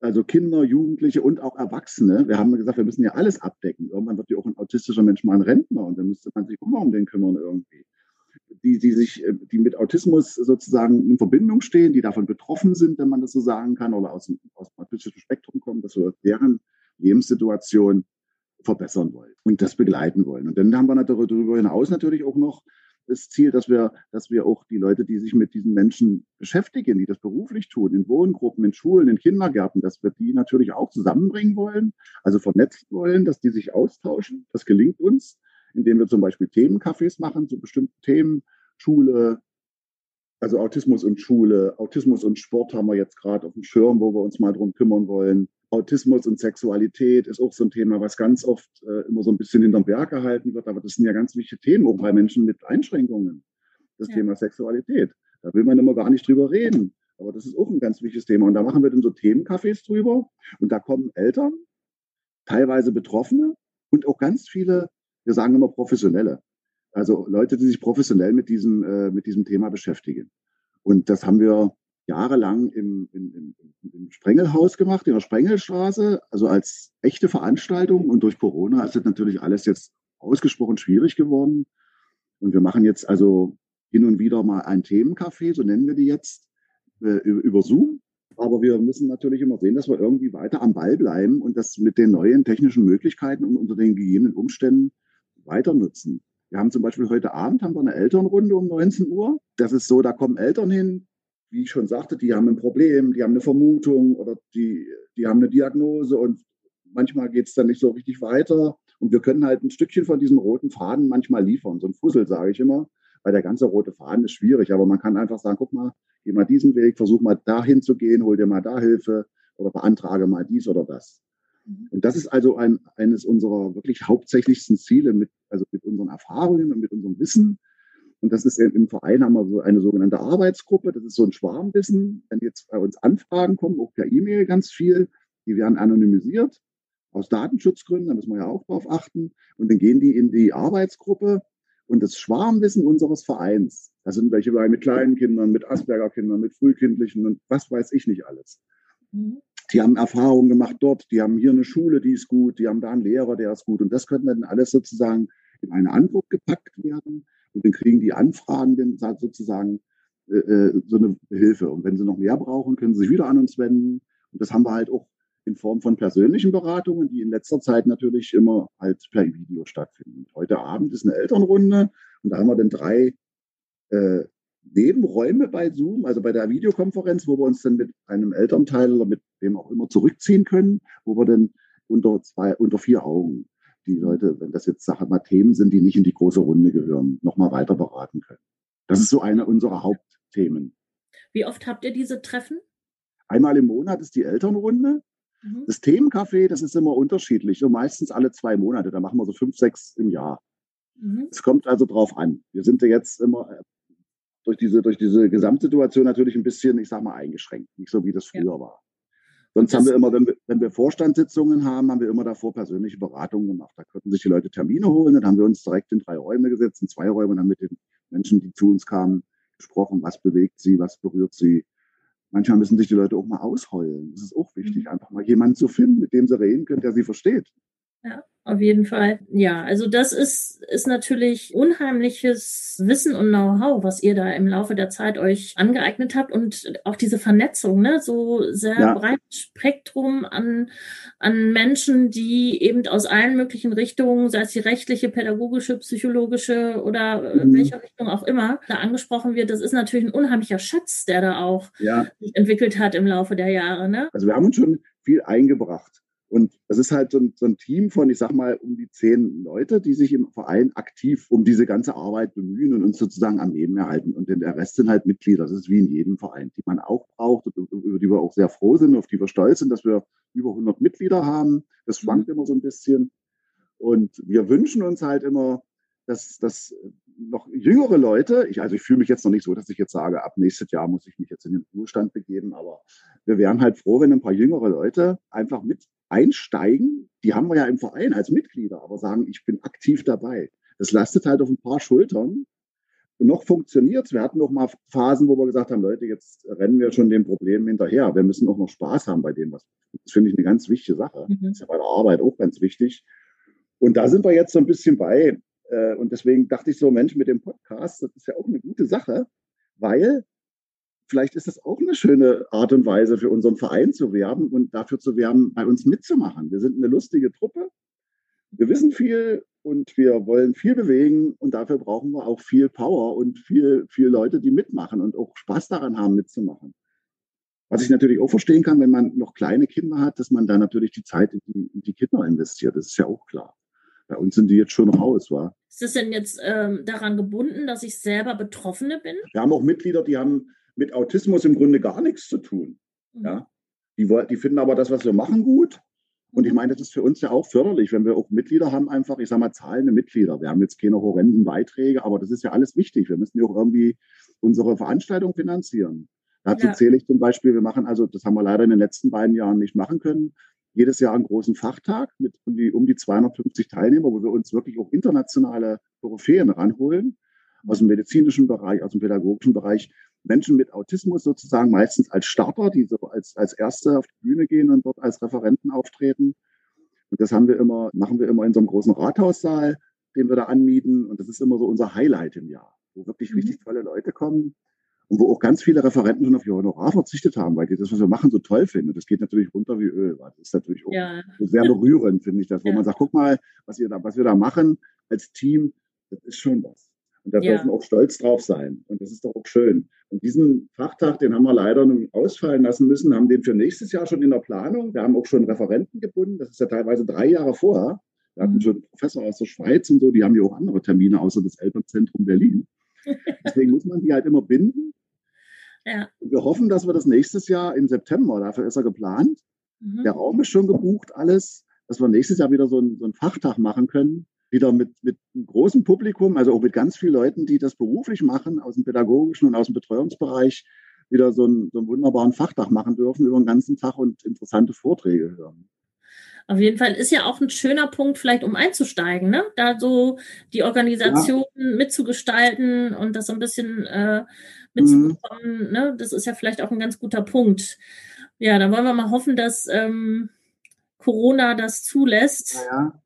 also Kinder, Jugendliche und auch Erwachsene. Wir haben gesagt, wir müssen ja alles abdecken. Irgendwann wird ja auch ein autistischer Mensch mal ein Rentner und dann müsste man sich mal um den kümmern irgendwie. Die, die sich, die mit Autismus sozusagen in Verbindung stehen, die davon betroffen sind, wenn man das so sagen kann, oder aus, aus dem autistischen Spektrum kommen, dass wir deren Lebenssituation verbessern wollen und das begleiten wollen. Und dann haben wir darüber hinaus natürlich auch noch das Ziel, dass wir, dass wir auch die Leute, die sich mit diesen Menschen beschäftigen, die das beruflich tun, in Wohngruppen, in Schulen, in Kindergärten, dass wir die natürlich auch zusammenbringen wollen, also vernetzen wollen, dass die sich austauschen. Das gelingt uns, indem wir zum Beispiel Themencafés machen zu bestimmten Themen, Schule, also Autismus und Schule, Autismus und Sport haben wir jetzt gerade auf dem Schirm, wo wir uns mal drum kümmern wollen. Autismus und Sexualität ist auch so ein Thema, was ganz oft äh, immer so ein bisschen hinterm Berg gehalten wird. Aber das sind ja ganz wichtige Themen, auch bei Menschen mit Einschränkungen. Das ja. Thema Sexualität. Da will man immer gar nicht drüber reden. Aber das ist auch ein ganz wichtiges Thema. Und da machen wir dann so Themencafés drüber. Und da kommen Eltern, teilweise Betroffene und auch ganz viele, wir sagen immer Professionelle. Also Leute, die sich professionell mit diesem, äh, mit diesem Thema beschäftigen. Und das haben wir jahrelang im, im, im, Sprengelhaus gemacht, in der Sprengelstraße, also als echte Veranstaltung. Und durch Corona ist das natürlich alles jetzt ausgesprochen schwierig geworden. Und wir machen jetzt also hin und wieder mal ein Themencafé, so nennen wir die jetzt, äh, über Zoom. Aber wir müssen natürlich immer sehen, dass wir irgendwie weiter am Ball bleiben und das mit den neuen technischen Möglichkeiten und unter den gegebenen Umständen weiter nutzen. Wir haben zum Beispiel heute Abend haben wir eine Elternrunde um 19 Uhr. Das ist so, da kommen Eltern hin, wie ich schon sagte, die haben ein Problem, die haben eine Vermutung oder die, die haben eine Diagnose und manchmal geht es dann nicht so richtig weiter. Und wir können halt ein Stückchen von diesem roten Faden manchmal liefern. So ein Fussel, sage ich immer, weil der ganze rote Faden ist schwierig. Aber man kann einfach sagen, guck mal, geh mal diesen Weg, versuch mal dahin zu gehen, hol dir mal da Hilfe oder beantrage mal dies oder das. Mhm. Und das ist also ein, eines unserer wirklich hauptsächlichsten Ziele mit, also mit unseren Erfahrungen und mit unserem Wissen. Und das ist im Verein haben wir so eine sogenannte Arbeitsgruppe. Das ist so ein Schwarmwissen. Wenn jetzt bei uns Anfragen kommen, auch per E-Mail ganz viel, die werden anonymisiert aus Datenschutzgründen. Da müssen wir ja auch drauf achten. Und dann gehen die in die Arbeitsgruppe und das Schwarmwissen unseres Vereins. Da sind welche bei mit kleinen Kindern, mit Asperger-Kindern, mit Frühkindlichen und was weiß ich nicht alles. Mhm. Die haben Erfahrungen gemacht dort, die haben hier eine Schule, die ist gut, die haben da einen Lehrer, der ist gut. Und das könnte dann alles sozusagen in eine Antwort gepackt werden. Und dann kriegen die Anfragen dann sozusagen äh, äh, so eine Hilfe. Und wenn sie noch mehr brauchen, können sie sich wieder an uns wenden. Und das haben wir halt auch in Form von persönlichen Beratungen, die in letzter Zeit natürlich immer halt per Video stattfinden. Und heute Abend ist eine Elternrunde und da haben wir dann drei äh, Nebenräume bei Zoom, also bei der Videokonferenz, wo wir uns dann mit einem Elternteil oder mit wem auch immer zurückziehen können, wo wir dann unter zwei, unter vier Augen die Leute, wenn das jetzt sag mal Themen sind, die nicht in die große Runde gehören, nochmal weiter beraten können. Das ist so eine unserer Hauptthemen. Wie oft habt ihr diese Treffen? Einmal im Monat ist die Elternrunde. Mhm. Das Themencafé, das ist immer unterschiedlich, so meistens alle zwei Monate. Da machen wir so fünf, sechs im Jahr. Mhm. Es kommt also drauf an. Wir sind ja jetzt immer durch diese, durch diese Gesamtsituation natürlich ein bisschen, ich sag mal, eingeschränkt. Nicht so, wie das früher ja. war. Sonst haben wir immer, wenn wir, wenn wir Vorstandssitzungen haben, haben wir immer davor persönliche Beratungen gemacht. Da könnten sich die Leute Termine holen. Dann haben wir uns direkt in drei Räume gesetzt, in zwei Räume, und dann mit den Menschen, die zu uns kamen, gesprochen. Was bewegt sie? Was berührt sie? Manchmal müssen sich die Leute auch mal ausheulen. Das ist auch wichtig, mhm. einfach mal jemanden zu finden, mit dem sie reden können, der sie versteht. Ja, auf jeden Fall. Ja, also das ist, ist natürlich unheimliches Wissen und Know-how, was ihr da im Laufe der Zeit euch angeeignet habt und auch diese Vernetzung, ne, so sehr ja. breites Spektrum an, an Menschen, die eben aus allen möglichen Richtungen, sei es die rechtliche, pädagogische, psychologische oder mhm. welche Richtung auch immer, da angesprochen wird. Das ist natürlich ein unheimlicher Schatz, der da auch ja. sich entwickelt hat im Laufe der Jahre, ne? Also wir haben uns schon viel eingebracht. Und das ist halt so ein, so ein, Team von, ich sag mal, um die zehn Leute, die sich im Verein aktiv um diese ganze Arbeit bemühen und uns sozusagen am Leben erhalten. Und der Rest sind halt Mitglieder. Das ist wie in jedem Verein, die man auch braucht, über die wir auch sehr froh sind, auf die wir stolz sind, dass wir über 100 Mitglieder haben. Das schwankt mhm. immer so ein bisschen. Und wir wünschen uns halt immer, dass, dass noch jüngere Leute, ich, also ich fühle mich jetzt noch nicht so, dass ich jetzt sage, ab nächstes Jahr muss ich mich jetzt in den Ruhestand begeben, aber wir wären halt froh, wenn ein paar jüngere Leute einfach mit einsteigen, die haben wir ja im Verein als Mitglieder, aber sagen, ich bin aktiv dabei. Das lastet halt auf ein paar Schultern. Und noch funktioniert es. Wir hatten noch mal Phasen, wo wir gesagt haben, Leute, jetzt rennen wir schon dem Problem hinterher. Wir müssen auch noch Spaß haben bei dem, was. Das finde ich eine ganz wichtige Sache. Mhm. Das ist ja bei der Arbeit auch ganz wichtig. Und da sind wir jetzt so ein bisschen bei. Äh, und deswegen dachte ich so, Mensch, mit dem Podcast, das ist ja auch eine gute Sache, weil vielleicht ist das auch eine schöne Art und Weise für unseren Verein zu werben und dafür zu werben, bei uns mitzumachen. Wir sind eine lustige Truppe. Wir wissen viel und wir wollen viel bewegen und dafür brauchen wir auch viel Power und viel, viel Leute, die mitmachen und auch Spaß daran haben, mitzumachen. Was ich natürlich auch verstehen kann, wenn man noch kleine Kinder hat, dass man da natürlich die Zeit in die, in die Kinder investiert. Das ist ja auch klar. Bei uns sind die jetzt schon raus, war. Ist das denn jetzt ähm, daran gebunden, dass ich selber Betroffene bin? Wir haben auch Mitglieder, die haben mit Autismus im Grunde gar nichts zu tun. Mhm. Ja? Die, die finden aber das, was wir machen, gut. Und ich mhm. meine, das ist für uns ja auch förderlich, wenn wir auch Mitglieder haben, einfach, ich sage mal, zahlende Mitglieder. Wir haben jetzt keine horrenden Beiträge, aber das ist ja alles wichtig. Wir müssen ja auch irgendwie unsere Veranstaltung finanzieren. Dazu ja. zähle ich zum Beispiel, wir machen also, das haben wir leider in den letzten beiden Jahren nicht machen können, jedes Jahr einen großen Fachtag mit um die, um die 250 Teilnehmer, wo wir uns wirklich auch internationale Koryphäen ranholen, aus dem medizinischen Bereich, aus dem pädagogischen Bereich, Menschen mit Autismus sozusagen meistens als Starter, die so als, als Erste auf die Bühne gehen und dort als Referenten auftreten. Und das haben wir immer, machen wir immer in so einem großen Rathaussaal, den wir da anmieten. Und das ist immer so unser Highlight im Jahr, wo wirklich mhm. richtig tolle Leute kommen und wo auch ganz viele Referenten schon auf ihr Honorar verzichtet haben, weil die das, was wir machen, so toll finden. Und das geht natürlich runter wie Öl. Das ist natürlich auch ja. sehr berührend, finde ich das, wo ja. man sagt, guck mal, was, ihr da, was wir da machen als Team, das ist schon was. Und da ja. dürfen auch stolz drauf sein. Und das ist doch auch schön. Und diesen Fachtag, den haben wir leider ausfallen lassen müssen, haben den für nächstes Jahr schon in der Planung. Wir haben auch schon Referenten gebunden. Das ist ja teilweise drei Jahre vorher. Wir hatten mhm. schon Professor aus der Schweiz und so, die haben ja auch andere Termine außer das Elternzentrum Berlin. (laughs) Deswegen muss man die halt immer binden. Ja. Und wir hoffen, dass wir das nächstes Jahr im September, dafür ist er geplant, Mhm. Der Raum ist schon gebucht, alles, dass wir nächstes Jahr wieder so ein, so ein Fachtag machen können. Wieder mit, mit einem großen Publikum, also auch mit ganz vielen Leuten, die das beruflich machen, aus dem pädagogischen und aus dem Betreuungsbereich, wieder so einen, so einen wunderbaren Fachtag machen dürfen über den ganzen Tag und interessante Vorträge hören. Auf jeden Fall ist ja auch ein schöner Punkt, vielleicht um einzusteigen, ne? Da so die Organisation ja. mitzugestalten und das so ein bisschen äh, mitzubekommen, mhm. ne? Das ist ja vielleicht auch ein ganz guter Punkt. Ja, dann wollen wir mal hoffen, dass ähm, Corona das zulässt. Ja.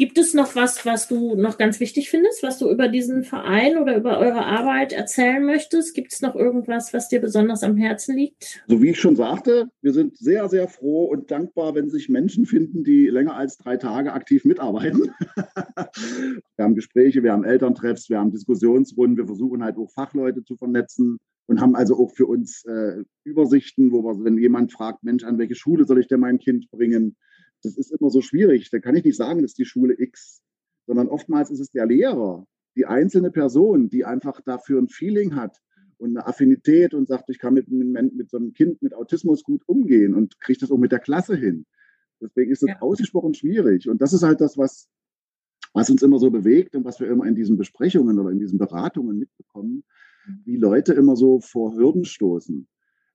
Gibt es noch was, was du noch ganz wichtig findest, was du über diesen Verein oder über eure Arbeit erzählen möchtest? Gibt es noch irgendwas, was dir besonders am Herzen liegt? So wie ich schon sagte, wir sind sehr, sehr froh und dankbar, wenn sich Menschen finden, die länger als drei Tage aktiv mitarbeiten. (laughs) wir haben Gespräche, wir haben Elterntreffs, wir haben Diskussionsrunden, wir versuchen halt auch Fachleute zu vernetzen und haben also auch für uns äh, Übersichten, wo wir, wenn jemand fragt, Mensch, an welche Schule soll ich denn mein Kind bringen? Das ist immer so schwierig. Da kann ich nicht sagen, das ist die Schule X, sondern oftmals ist es der Lehrer, die einzelne Person, die einfach dafür ein Feeling hat und eine Affinität und sagt, ich kann mit, mit, mit so einem Kind mit Autismus gut umgehen und kriege das auch mit der Klasse hin. Deswegen ist es ja. ausgesprochen schwierig. Und das ist halt das, was, was uns immer so bewegt und was wir immer in diesen Besprechungen oder in diesen Beratungen mitbekommen, wie Leute immer so vor Hürden stoßen.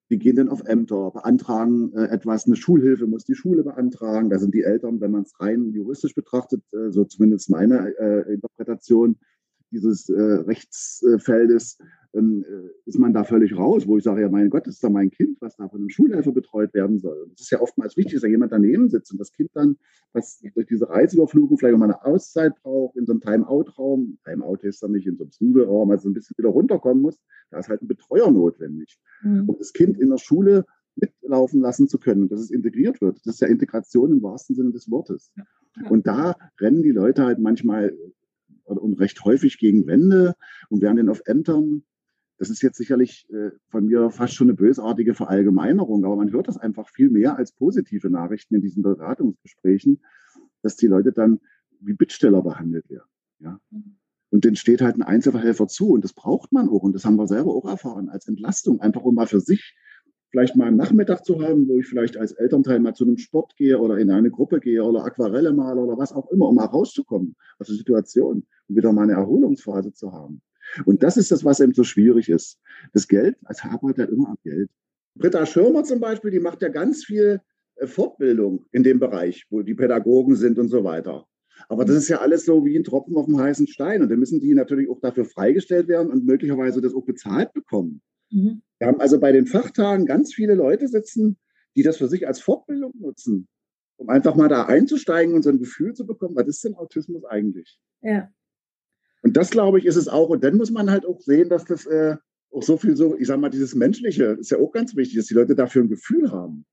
Die gehen dann auf Ämter, beantragen äh, etwas, eine Schulhilfe muss die Schule beantragen. Da sind die Eltern, wenn man es rein juristisch betrachtet, äh, so zumindest meine äh, Interpretation dieses äh, Rechtsfeldes, ist man da völlig raus, wo ich sage, ja, mein Gott, das ist doch mein Kind, was da von einem Schulhelfer betreut werden soll. Das ist ja oftmals wichtig, dass da jemand daneben sitzt und das Kind dann, was durch diese Reizüberflugung vielleicht auch mal eine Auszeit braucht, in so einem Time-Out-Raum, Time-Out ist dann nicht in so einem Snooze-Raum, also ein bisschen wieder runterkommen muss, da ist halt ein Betreuer notwendig, mhm. um das Kind in der Schule mitlaufen lassen zu können dass es integriert wird. Das ist ja Integration im wahrsten Sinne des Wortes. Ja. Und da rennen die Leute halt manchmal und recht häufig gegen Wände und werden dann auf Ämtern das ist jetzt sicherlich äh, von mir fast schon eine bösartige Verallgemeinerung, aber man hört das einfach viel mehr als positive Nachrichten in diesen Beratungsgesprächen, dass die Leute dann wie Bittsteller behandelt werden. Ja? Und denen steht halt ein Einzelverhelfer zu und das braucht man auch und das haben wir selber auch erfahren als Entlastung, einfach um mal für sich vielleicht mal einen Nachmittag zu haben, wo ich vielleicht als Elternteil mal zu einem Sport gehe oder in eine Gruppe gehe oder Aquarelle male oder was auch immer, um mal rauszukommen aus der Situation und wieder mal eine Erholungsphase zu haben. Und das ist das, was eben so schwierig ist. Das Geld, als hapert halt immer am Geld. Britta Schirmer zum Beispiel, die macht ja ganz viel äh, Fortbildung in dem Bereich, wo die Pädagogen sind und so weiter. Aber das ist ja alles so wie ein Tropfen auf dem heißen Stein. Und dann müssen die natürlich auch dafür freigestellt werden und möglicherweise das auch bezahlt bekommen. Mhm. Wir haben also bei den Fachtagen ganz viele Leute sitzen, die das für sich als Fortbildung nutzen, um einfach mal da einzusteigen und so ein Gefühl zu bekommen, was ist denn Autismus eigentlich? Ja. Und das, glaube ich, ist es auch. Und dann muss man halt auch sehen, dass das äh, auch so viel so, ich sage mal, dieses Menschliche ist ja auch ganz wichtig, dass die Leute dafür ein Gefühl haben.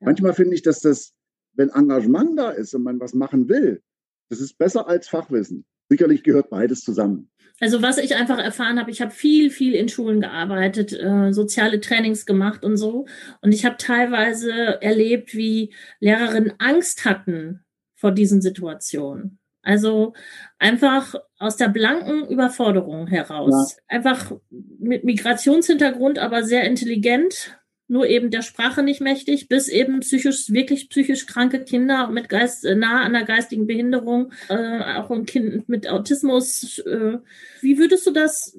Ja. Manchmal finde ich, dass das, wenn Engagement da ist und man was machen will, das ist besser als Fachwissen. Sicherlich gehört beides zusammen. Also was ich einfach erfahren habe, ich habe viel, viel in Schulen gearbeitet, äh, soziale Trainings gemacht und so. Und ich habe teilweise erlebt, wie Lehrerinnen Angst hatten vor diesen Situationen. Also einfach aus der blanken Überforderung heraus. Ja. Einfach mit Migrationshintergrund, aber sehr intelligent, nur eben der Sprache nicht mächtig, bis eben psychisch, wirklich psychisch kranke Kinder mit Geist, äh, nah an der geistigen Behinderung, äh, auch ein Kind mit Autismus. Äh, wie würdest du das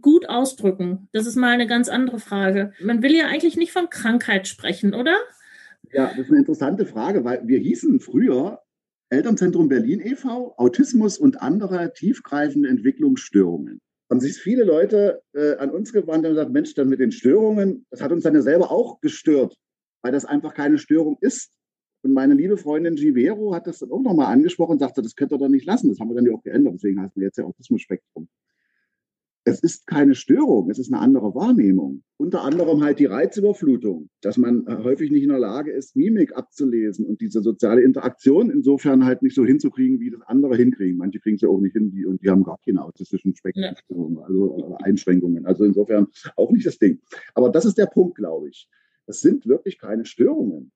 gut ausdrücken? Das ist mal eine ganz andere Frage. Man will ja eigentlich nicht von Krankheit sprechen, oder? Ja, das ist eine interessante Frage, weil wir hießen früher Elternzentrum Berlin e.V., Autismus und andere tiefgreifende Entwicklungsstörungen. Haben sich viele Leute äh, an uns gewandt und gesagt, Mensch, dann mit den Störungen, das hat uns dann ja selber auch gestört, weil das einfach keine Störung ist. Und meine liebe Freundin Givero hat das dann auch nochmal angesprochen und sagte, das könnt ihr doch nicht lassen. Das haben wir dann ja auch geändert. Deswegen heißt wir jetzt ja Autismus-Spektrum es ist keine Störung, es ist eine andere Wahrnehmung. Unter anderem halt die Reizüberflutung, dass man äh, häufig nicht in der Lage ist, Mimik abzulesen und diese soziale Interaktion insofern halt nicht so hinzukriegen, wie das andere hinkriegen. Manche kriegen es ja auch nicht hin, die, und die haben gar keine autistischen Spektrumstörungen, also äh, Einschränkungen. Also insofern auch nicht das Ding. Aber das ist der Punkt, glaube ich. Das sind wirklich keine Störungen.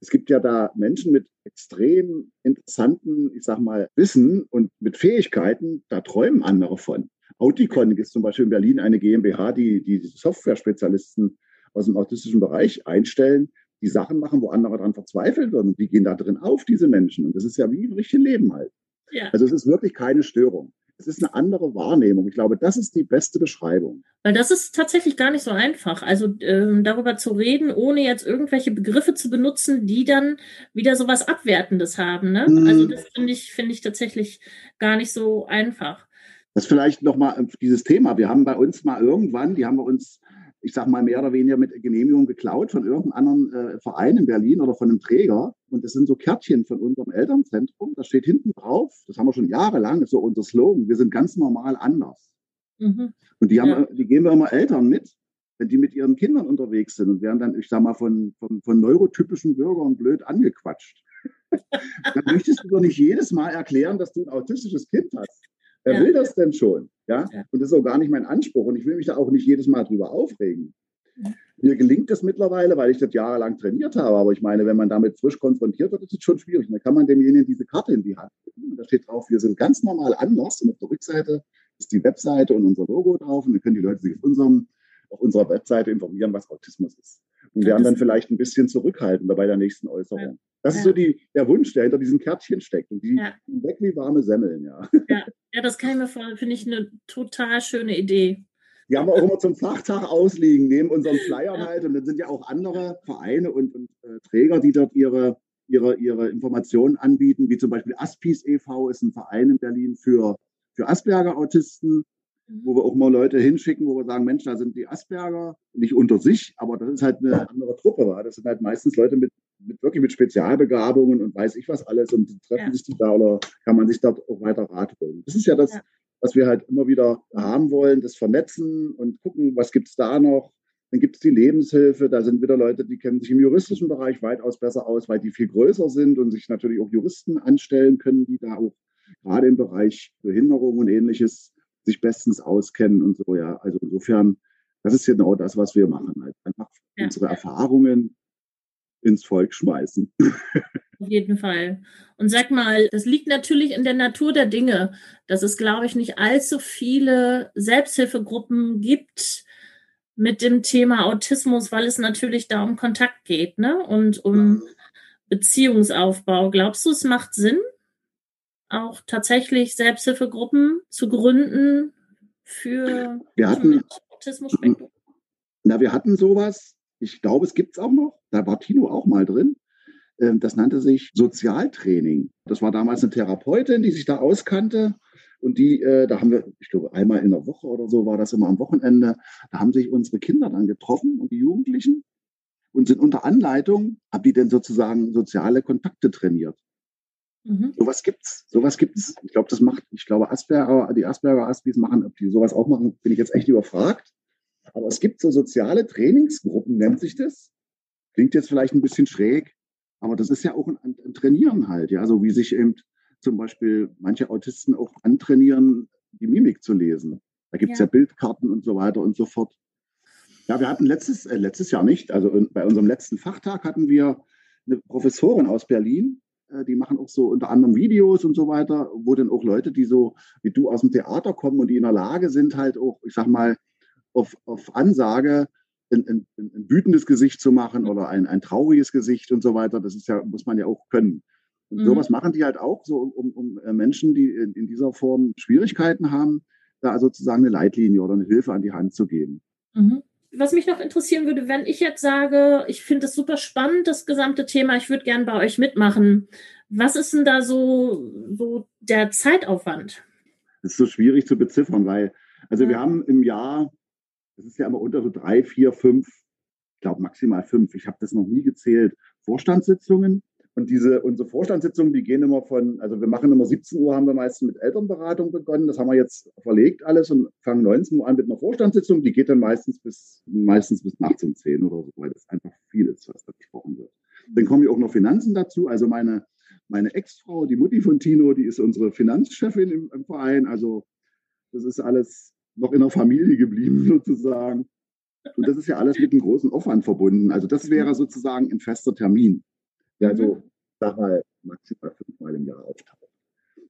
Es gibt ja da Menschen mit extrem interessanten, ich sag mal, Wissen und mit Fähigkeiten, da träumen andere von. Auticon ist zum Beispiel in Berlin eine GmbH, die die Software-Spezialisten aus dem autistischen Bereich einstellen. die Sachen machen, wo andere dran verzweifelt werden. Und die gehen da drin auf, diese Menschen. Und das ist ja wie ein richtiges Leben halt. Ja. Also es ist wirklich keine Störung. Es ist eine andere Wahrnehmung. Ich glaube, das ist die beste Beschreibung. Weil das ist tatsächlich gar nicht so einfach. Also ähm, darüber zu reden, ohne jetzt irgendwelche Begriffe zu benutzen, die dann wieder so was Abwertendes haben. Ne? Mhm. Also das finde ich, finde ich tatsächlich gar nicht so einfach. Das vielleicht nochmal dieses Thema. Wir haben bei uns mal irgendwann, die haben wir uns ich sag mal, mehr oder weniger mit Genehmigung geklaut von irgendeinem anderen äh, Verein in Berlin oder von einem Träger. Und das sind so Kärtchen von unserem Elternzentrum. Da steht hinten drauf, das haben wir schon jahrelang, ist so unser Slogan, wir sind ganz normal anders. Mhm. Und die, haben, ja. die geben wir immer Eltern mit, wenn die mit ihren Kindern unterwegs sind und werden dann, ich sag mal, von, von, von neurotypischen Bürgern blöd angequatscht. (laughs) dann möchtest du doch nicht jedes Mal erklären, dass du ein autistisches Kind hast. Wer ja. will das denn schon? Ja? ja? Und das ist auch gar nicht mein Anspruch. Und ich will mich da auch nicht jedes Mal drüber aufregen. Ja. Mir gelingt das mittlerweile, weil ich das jahrelang trainiert habe. Aber ich meine, wenn man damit frisch konfrontiert wird, ist es schon schwierig. Und dann kann man demjenigen diese Karte in die Hand geben. Und da steht drauf, wir sind ganz normal anders. Und auf der Rückseite ist die Webseite und unser Logo drauf. Und dann können die Leute sich auf, unserem, auf unserer Webseite informieren, was Autismus ist. Und werden dann vielleicht ein bisschen zurückhaltender bei der nächsten Äußerung. Das ja. ist so die, der Wunsch, der hinter diesen Kärtchen steckt. Und die ja. weg wie warme Semmeln, ja. Ja, ja das kann ich mir vorstellen, finde ich eine total schöne Idee. Die haben wir auch immer zum Fachtag ausliegen, neben unseren Flyern ja. halt. Und dann sind ja auch andere Vereine und, und äh, Träger, die dort ihre, ihre, ihre Informationen anbieten, wie zum Beispiel Aspis e.V. ist ein Verein in Berlin für, für Asperger-Autisten wo wir auch mal Leute hinschicken, wo wir sagen, Mensch, da sind die Asperger, nicht unter sich, aber das ist halt eine andere Truppe. Wa? Das sind halt meistens Leute mit, mit wirklich mit Spezialbegabungen und weiß ich was alles und treffen ja. sich die da oder kann man sich dort auch weiter Rat holen. Das ist ja das, ja. was wir halt immer wieder haben wollen, das Vernetzen und gucken, was gibt's da noch. Dann gibt es die Lebenshilfe, da sind wieder Leute, die kennen sich im juristischen Bereich weitaus besser aus, weil die viel größer sind und sich natürlich auch Juristen anstellen können, die da auch gerade im Bereich Behinderung und ähnliches sich bestens auskennen und so, ja. Also insofern, das ist genau das, was wir machen. Halt einfach ja. unsere Erfahrungen ins Volk schmeißen. (laughs) Auf jeden Fall. Und sag mal, das liegt natürlich in der Natur der Dinge, dass es, glaube ich, nicht allzu viele Selbsthilfegruppen gibt mit dem Thema Autismus, weil es natürlich da um Kontakt geht, ne? Und um mhm. Beziehungsaufbau. Glaubst du, es macht Sinn? Auch tatsächlich Selbsthilfegruppen zu gründen für wir hatten, Autismus-Spektrum? Na, wir hatten sowas. Ich glaube, es gibt es auch noch. Da war Tino auch mal drin. Ähm, das nannte sich Sozialtraining. Das war damals eine Therapeutin, die sich da auskannte. Und die, äh, da haben wir, ich glaube, einmal in der Woche oder so war das immer am Wochenende, da haben sich unsere Kinder dann getroffen und die Jugendlichen und sind unter Anleitung, haben die denn sozusagen soziale Kontakte trainiert. Mhm. Sowas gibt's. Sowas gibt's. Ich glaube, das macht, ich glaube, Asperger, die Asperger Aspis machen, ob die sowas auch machen, bin ich jetzt echt überfragt. Aber es gibt so soziale Trainingsgruppen, nennt sich das. Klingt jetzt vielleicht ein bisschen schräg, aber das ist ja auch ein, ein Trainieren halt, ja, so wie sich eben zum Beispiel manche Autisten auch antrainieren, die Mimik zu lesen. Da gibt's ja. ja Bildkarten und so weiter und so fort. Ja, wir hatten letztes, äh, letztes Jahr nicht, also bei unserem letzten Fachtag hatten wir eine Professorin aus Berlin, die machen auch so unter anderem Videos und so weiter, wo dann auch Leute, die so wie du aus dem Theater kommen und die in der Lage sind, halt auch, ich sag mal, auf, auf Ansage ein, ein, ein wütendes Gesicht zu machen oder ein, ein trauriges Gesicht und so weiter. Das ist ja, muss man ja auch können. Und mhm. sowas machen die halt auch so, um, um äh, Menschen, die in, in, dieser Form Schwierigkeiten haben, da sozusagen eine Leitlinie oder eine Hilfe an die Hand zu geben. Mhm was mich noch interessieren würde, wenn ich jetzt sage, ich finde es super spannend, das gesamte Thema, ich würde gern bei euch mitmachen. Was ist denn da so, so der Zeitaufwand? Das ist so schwierig zu beziffern, weil, also ja. wir haben im Jahr, das ist ja immer unter so drei, vier, fünf, ich glaube maximal fünf, ich habe das noch nie gezählt, Vorstandssitzungen. Und diese, unsere Vorstandssitzungen, die gehen immer von, also wir machen immer 17 Uhr, haben wir meistens mit Elternberatung begonnen. Das haben wir jetzt verlegt alles und fangen 19 Uhr an mit einer Vorstandssitzung. Die geht dann meistens bis, meistens bis nachts um 10 oder so, weil das einfach viel ist, was da besprochen wird. Dann kommen ja auch noch Finanzen dazu. Also meine, meine Ex-Frau, die Mutti von Tino, die ist unsere Finanzchefin im, im Verein. Also das ist alles noch in der Familie geblieben (laughs) sozusagen. Und das ist ja alles mit einem großen Aufwand verbunden. Also das wäre sozusagen ein fester Termin der so, mhm. sag mal, maximal fünfmal im Jahr auftaucht.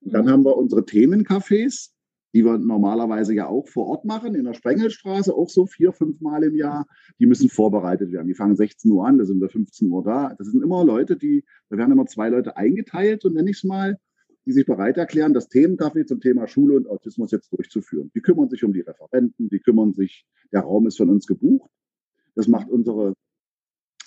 Und dann haben wir unsere Themencafés. die wir normalerweise ja auch vor Ort machen, in der Sprengelstraße, auch so vier, fünf Mal im Jahr, die müssen vorbereitet werden. Die fangen 16 Uhr an, da sind wir 15 Uhr da. Das sind immer Leute, die, da werden immer zwei Leute eingeteilt, und nenne ich es mal, die sich bereit erklären, das Themencafé zum Thema Schule und Autismus jetzt durchzuführen. Die kümmern sich um die Referenten, die kümmern sich, der Raum ist von uns gebucht. Das macht unsere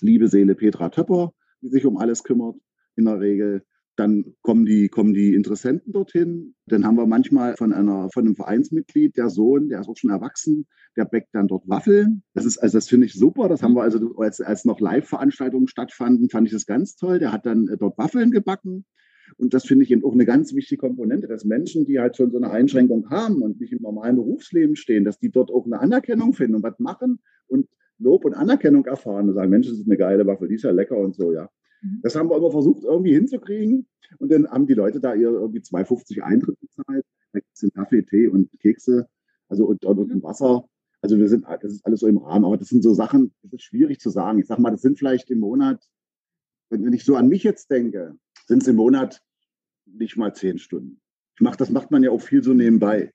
liebe Seele Petra Töpper, die sich um alles kümmert in der Regel. Dann kommen die, kommen die Interessenten dorthin. Dann haben wir manchmal von einer, von einem Vereinsmitglied, der Sohn, der ist auch schon erwachsen, der bäckt dann dort Waffeln. Das ist, also das finde ich super. Das haben wir also, als, als noch Live-Veranstaltungen stattfanden, fand ich das ganz toll. Der hat dann äh, dort Waffeln gebacken. Und das finde ich eben auch eine ganz wichtige Komponente, dass Menschen, die halt schon so eine Einschränkung haben und nicht im normalen Berufsleben stehen, dass die dort auch eine Anerkennung finden und was machen und Lob und Anerkennung erfahren und sagen, Mensch, das ist eine geile Waffe, die ist ja lecker und so, ja. Mhm. Das haben wir immer versucht, irgendwie hinzukriegen. Und dann haben die Leute da ihr irgendwie 2,50 Eintritt bezahlt. Da gibt es Kaffee, Tee und Kekse, also und, und, und mhm. Wasser. Also wir sind, das ist alles so im Rahmen. Aber das sind so Sachen, das ist schwierig zu sagen. Ich sag mal, das sind vielleicht im Monat, wenn ich so an mich jetzt denke, sind es im Monat nicht mal zehn Stunden. Ich mach, das macht man ja auch viel so nebenbei.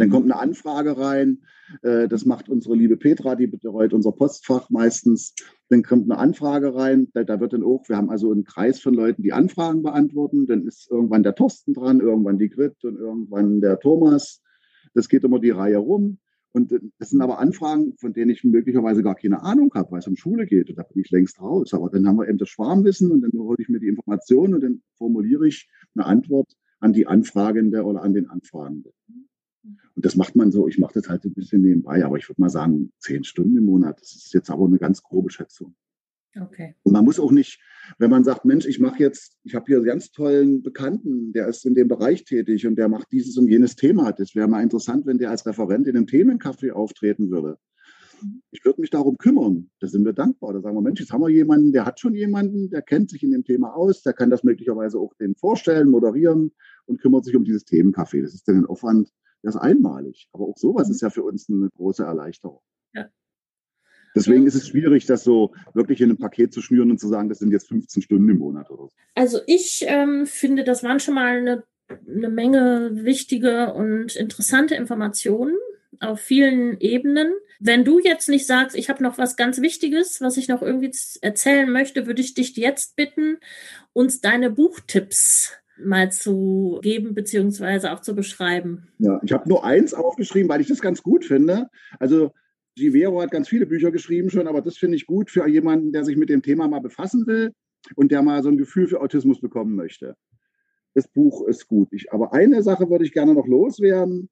Dann kommt eine Anfrage rein. Äh, das macht unsere liebe Petra, die betreut unser Postfach meistens. Dann kommt eine Anfrage rein. Da, da, wird dann auch, wir haben also einen Kreis von Leuten, die Anfragen beantworten. Dann ist irgendwann der Thorsten dran, irgendwann die Grit und irgendwann der Thomas. Das geht immer die Reihe rum. Und das sind aber Anfragen, von denen ich möglicherweise gar keine Ahnung habe, weil es um Schule geht. Und da bin ich längst raus. Aber dann haben wir eben das Schwarmwissen und dann hole ich mir die Informationen und dann formuliere ich eine Antwort an die Anfragende oder an den Anfragenden. Und das macht man so, ich mache das halt ein bisschen nebenbei, aber ich würde mal sagen, zehn Stunden im Monat. Das ist jetzt aber eine ganz grobe Schätzung. Okay. Und man muss auch nicht, wenn man sagt, Mensch, ich mache jetzt, ich habe hier einen ganz tollen Bekannten, der ist in dem Bereich tätig und der macht dieses und jenes Thema. Das wäre mal interessant, wenn der als Referent in einem Themencafé auftreten würde. Mhm. Ich würde mich darum kümmern. Da sind wir dankbar. Da sagen wir, Mensch, jetzt haben wir jemanden, der hat schon jemanden, der kennt sich in dem Thema aus, der kann das möglicherweise auch den vorstellen, moderieren und kümmert sich um dieses Themencafé. Das ist dann ein Aufwand, der ist einmalig. Aber auch sowas mhm. ist ja für uns eine große Erleichterung. Ja. Deswegen ist es schwierig, das so wirklich in ein Paket zu schnüren und zu sagen, das sind jetzt 15 Stunden im Monat oder so. Also ich ähm, finde, das waren schon mal eine, eine Menge wichtige und interessante Informationen auf vielen Ebenen. Wenn du jetzt nicht sagst, ich habe noch was ganz Wichtiges, was ich noch irgendwie erzählen möchte, würde ich dich jetzt bitten, uns deine Buchtipps mal zu geben beziehungsweise auch zu beschreiben. Ja, ich habe nur eins aufgeschrieben, weil ich das ganz gut finde. Also Givero hat ganz viele Bücher geschrieben schon, aber das finde ich gut für jemanden, der sich mit dem Thema mal befassen will und der mal so ein Gefühl für Autismus bekommen möchte. Das Buch ist gut. Ich, aber eine Sache würde ich gerne noch loswerden.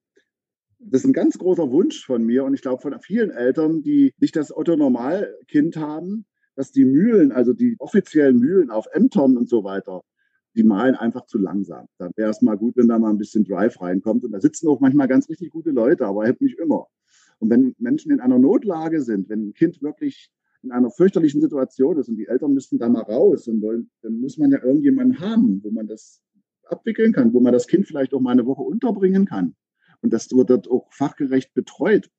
Das ist ein ganz großer Wunsch von mir und ich glaube von vielen Eltern, die nicht das Otto-Normal-Kind haben, dass die Mühlen, also die offiziellen Mühlen auf Ämtern und so weiter, die malen einfach zu langsam. Da wäre es mal gut, wenn da mal ein bisschen Drive reinkommt. Und da sitzen auch manchmal ganz richtig gute Leute, aber halt nicht immer. Und wenn Menschen in einer Notlage sind, wenn ein Kind wirklich in einer fürchterlichen Situation ist und die Eltern müssten da mal raus und wollen, dann muss man ja irgendjemanden haben, wo man das abwickeln kann, wo man das Kind vielleicht auch mal eine Woche unterbringen kann. Und das wird dort auch fachgerecht betreut.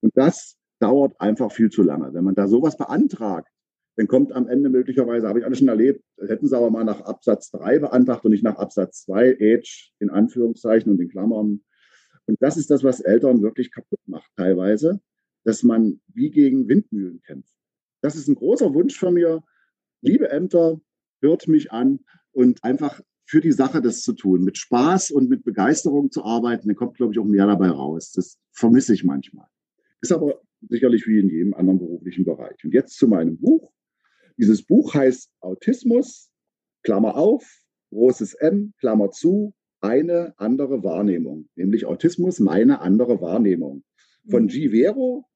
Und das dauert einfach viel zu lange. Wenn man da sowas beantragt, dann kommt am Ende möglicherweise, habe ich alles schon erlebt, hätten sie aber mal nach Absatz 3 beantragt und nicht nach Absatz 2, Age in Anführungszeichen und in Klammern. Und das ist das, was Eltern wirklich kaputt macht teilweise, dass man wie gegen Windmühlen kämpft. Das ist ein großer Wunsch von mir. Liebe Ämter, hört mich an und einfach für die Sache das zu tun, mit Spaß und mit Begeisterung zu arbeiten, dann kommt, glaube ich, auch mehr dabei raus. Das vermisse ich manchmal. Ist aber sicherlich wie in jedem anderen beruflichen Bereich. Und jetzt zu meinem Buch. Dieses Buch heißt Autismus, Klammer auf, großes M, Klammer zu, eine andere Wahrnehmung, nämlich Autismus, meine andere Wahrnehmung. Von mhm. G. Vero,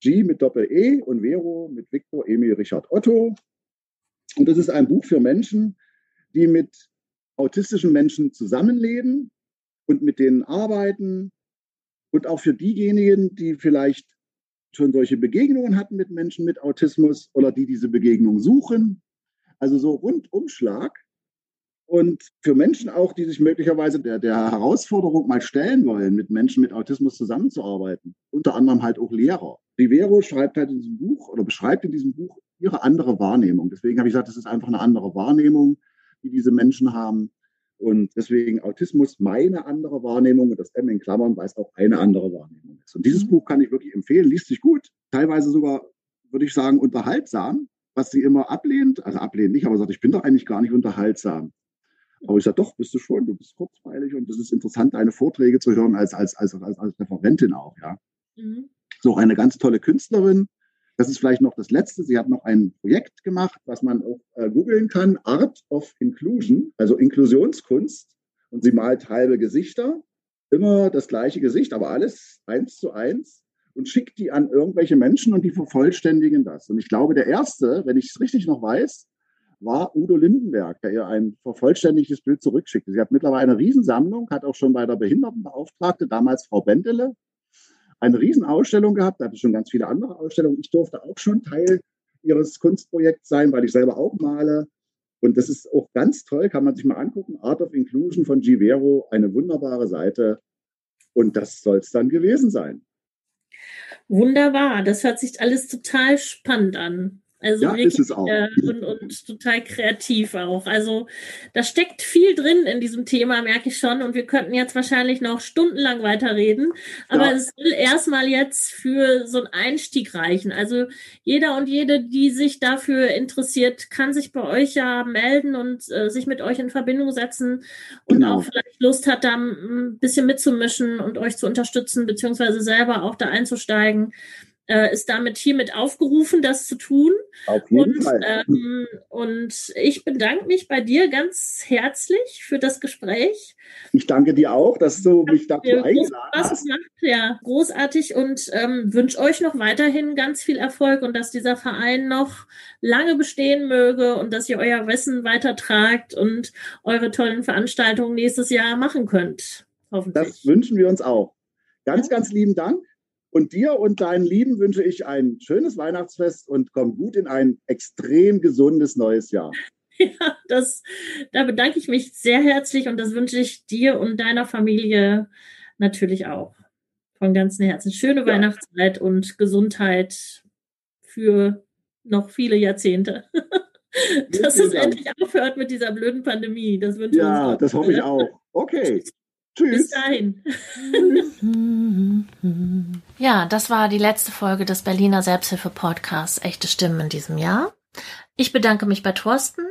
G mit Doppel-E und Vero mit Victor Emil Richard Otto. Und das ist ein Buch für Menschen, die mit autistischen Menschen zusammenleben und mit denen arbeiten. Und auch für diejenigen, die vielleicht schon solche Begegnungen hatten mit Menschen mit Autismus oder die diese Begegnung suchen. Also so Rundumschlag. Und für Menschen auch, die sich möglicherweise der, der Herausforderung mal stellen wollen, mit Menschen mit Autismus zusammenzuarbeiten. Unter anderem halt auch Lehrer. Rivero schreibt halt in diesem Buch oder beschreibt in diesem Buch ihre andere Wahrnehmung. Deswegen habe ich gesagt, das ist einfach eine andere Wahrnehmung, die diese Menschen haben. Und deswegen Autismus meine andere Wahrnehmung und das M in Klammern, weil es auch eine andere Wahrnehmung ist. Und dieses mhm. Buch kann ich wirklich empfehlen, liest sich gut, teilweise sogar, würde ich sagen, unterhaltsam, was sie immer ablehnt, also ablehnt nicht, aber sagt, ich bin doch eigentlich gar nicht unterhaltsam. Aber ich sage, doch, bist du schon, du bist kurzweilig und es ist interessant, deine Vorträge zu hören als, als, als, als, als Referentin auch, ja. Mhm. So eine ganz tolle Künstlerin, das ist vielleicht noch das Letzte. Sie hat noch ein Projekt gemacht, was man auch äh, googeln kann. Art of Inclusion, also Inklusionskunst. Und sie malt halbe Gesichter, immer das gleiche Gesicht, aber alles eins zu eins und schickt die an irgendwelche Menschen und die vervollständigen das. Und ich glaube, der erste, wenn ich es richtig noch weiß, war Udo Lindenberg, der ihr ein vervollständigtes Bild zurückschickte. Sie hat mittlerweile eine Riesensammlung, hat auch schon bei der Behindertenbeauftragte, damals Frau Bendele, eine Riesenausstellung gehabt. Da hatte schon ganz viele andere Ausstellungen. Ich durfte auch schon Teil ihres Kunstprojekts sein, weil ich selber auch male. Und das ist auch ganz toll, kann man sich mal angucken. Art of Inclusion von Givero, eine wunderbare Seite. Und das soll es dann gewesen sein. Wunderbar, das hört sich alles total spannend an. Also ja, wirklich, ist es auch. Äh, und, und total kreativ auch. Also da steckt viel drin in diesem Thema, merke ich schon. Und wir könnten jetzt wahrscheinlich noch stundenlang weiterreden. Aber ja. es will erstmal jetzt für so einen Einstieg reichen. Also jeder und jede, die sich dafür interessiert, kann sich bei euch ja melden und äh, sich mit euch in Verbindung setzen und genau. auch vielleicht Lust hat, da ein bisschen mitzumischen und euch zu unterstützen, beziehungsweise selber auch da einzusteigen äh, ist damit hiermit aufgerufen, das zu tun. Auf jeden und, Fall. Ähm, und ich bedanke mich bei dir ganz herzlich für das Gespräch. Ich danke dir auch, dass du mich dazu eingeladen hast. Gemacht. Ja, großartig und ähm, wünsche euch noch weiterhin ganz viel Erfolg und dass dieser Verein noch lange bestehen möge und dass ihr euer Wissen weitertragt und eure tollen Veranstaltungen nächstes Jahr machen könnt. Hoffentlich. Das wünschen wir uns auch. Ganz, ganz lieben Dank. Und dir und deinen Lieben wünsche ich ein schönes Weihnachtsfest und komm gut in ein extrem gesundes neues Jahr. (laughs) Ja, das, da bedanke ich mich sehr herzlich und das wünsche ich dir und deiner Familie natürlich auch. Von ganzem Herzen. Schöne ja. Weihnachtszeit und Gesundheit für noch viele Jahrzehnte. (laughs) Dass es endlich aufhört mit dieser blöden Pandemie. Das wünsche ich Ja, das hoffe ich auch. Okay. (laughs) Tschüss. Bis dahin. (laughs) ja, das war die letzte Folge des Berliner Selbsthilfe-Podcasts Echte Stimmen in diesem Jahr. Ich bedanke mich bei Thorsten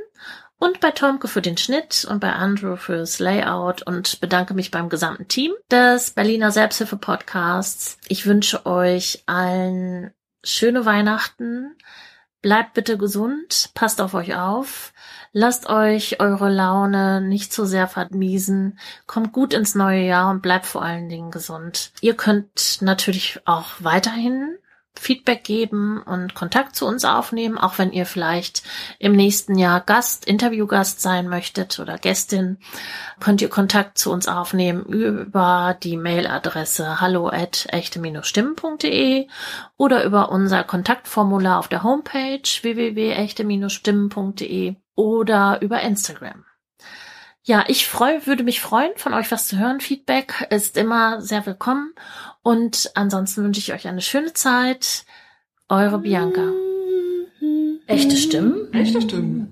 und bei Tomke für den Schnitt und bei Andrew fürs Layout und bedanke mich beim gesamten Team des Berliner Selbsthilfe-Podcasts. Ich wünsche euch allen schöne Weihnachten. Bleibt bitte gesund, passt auf euch auf. Lasst euch eure Laune nicht zu sehr vermiesen. Kommt gut ins neue Jahr und bleibt vor allen Dingen gesund. Ihr könnt natürlich auch weiterhin Feedback geben und Kontakt zu uns aufnehmen, auch wenn ihr vielleicht im nächsten Jahr Gast, Interviewgast sein möchtet oder Gästin, könnt ihr Kontakt zu uns aufnehmen über die Mailadresse hallo at echte-stimmen.de oder über unser Kontaktformular auf der Homepage www.echte-stimmen.de oder über Instagram. Ja, ich freu, würde mich freuen, von euch was zu hören. Feedback ist immer sehr willkommen. Und ansonsten wünsche ich euch eine schöne Zeit. Eure Bianca. Echte Stimmen? Echte Stimmen.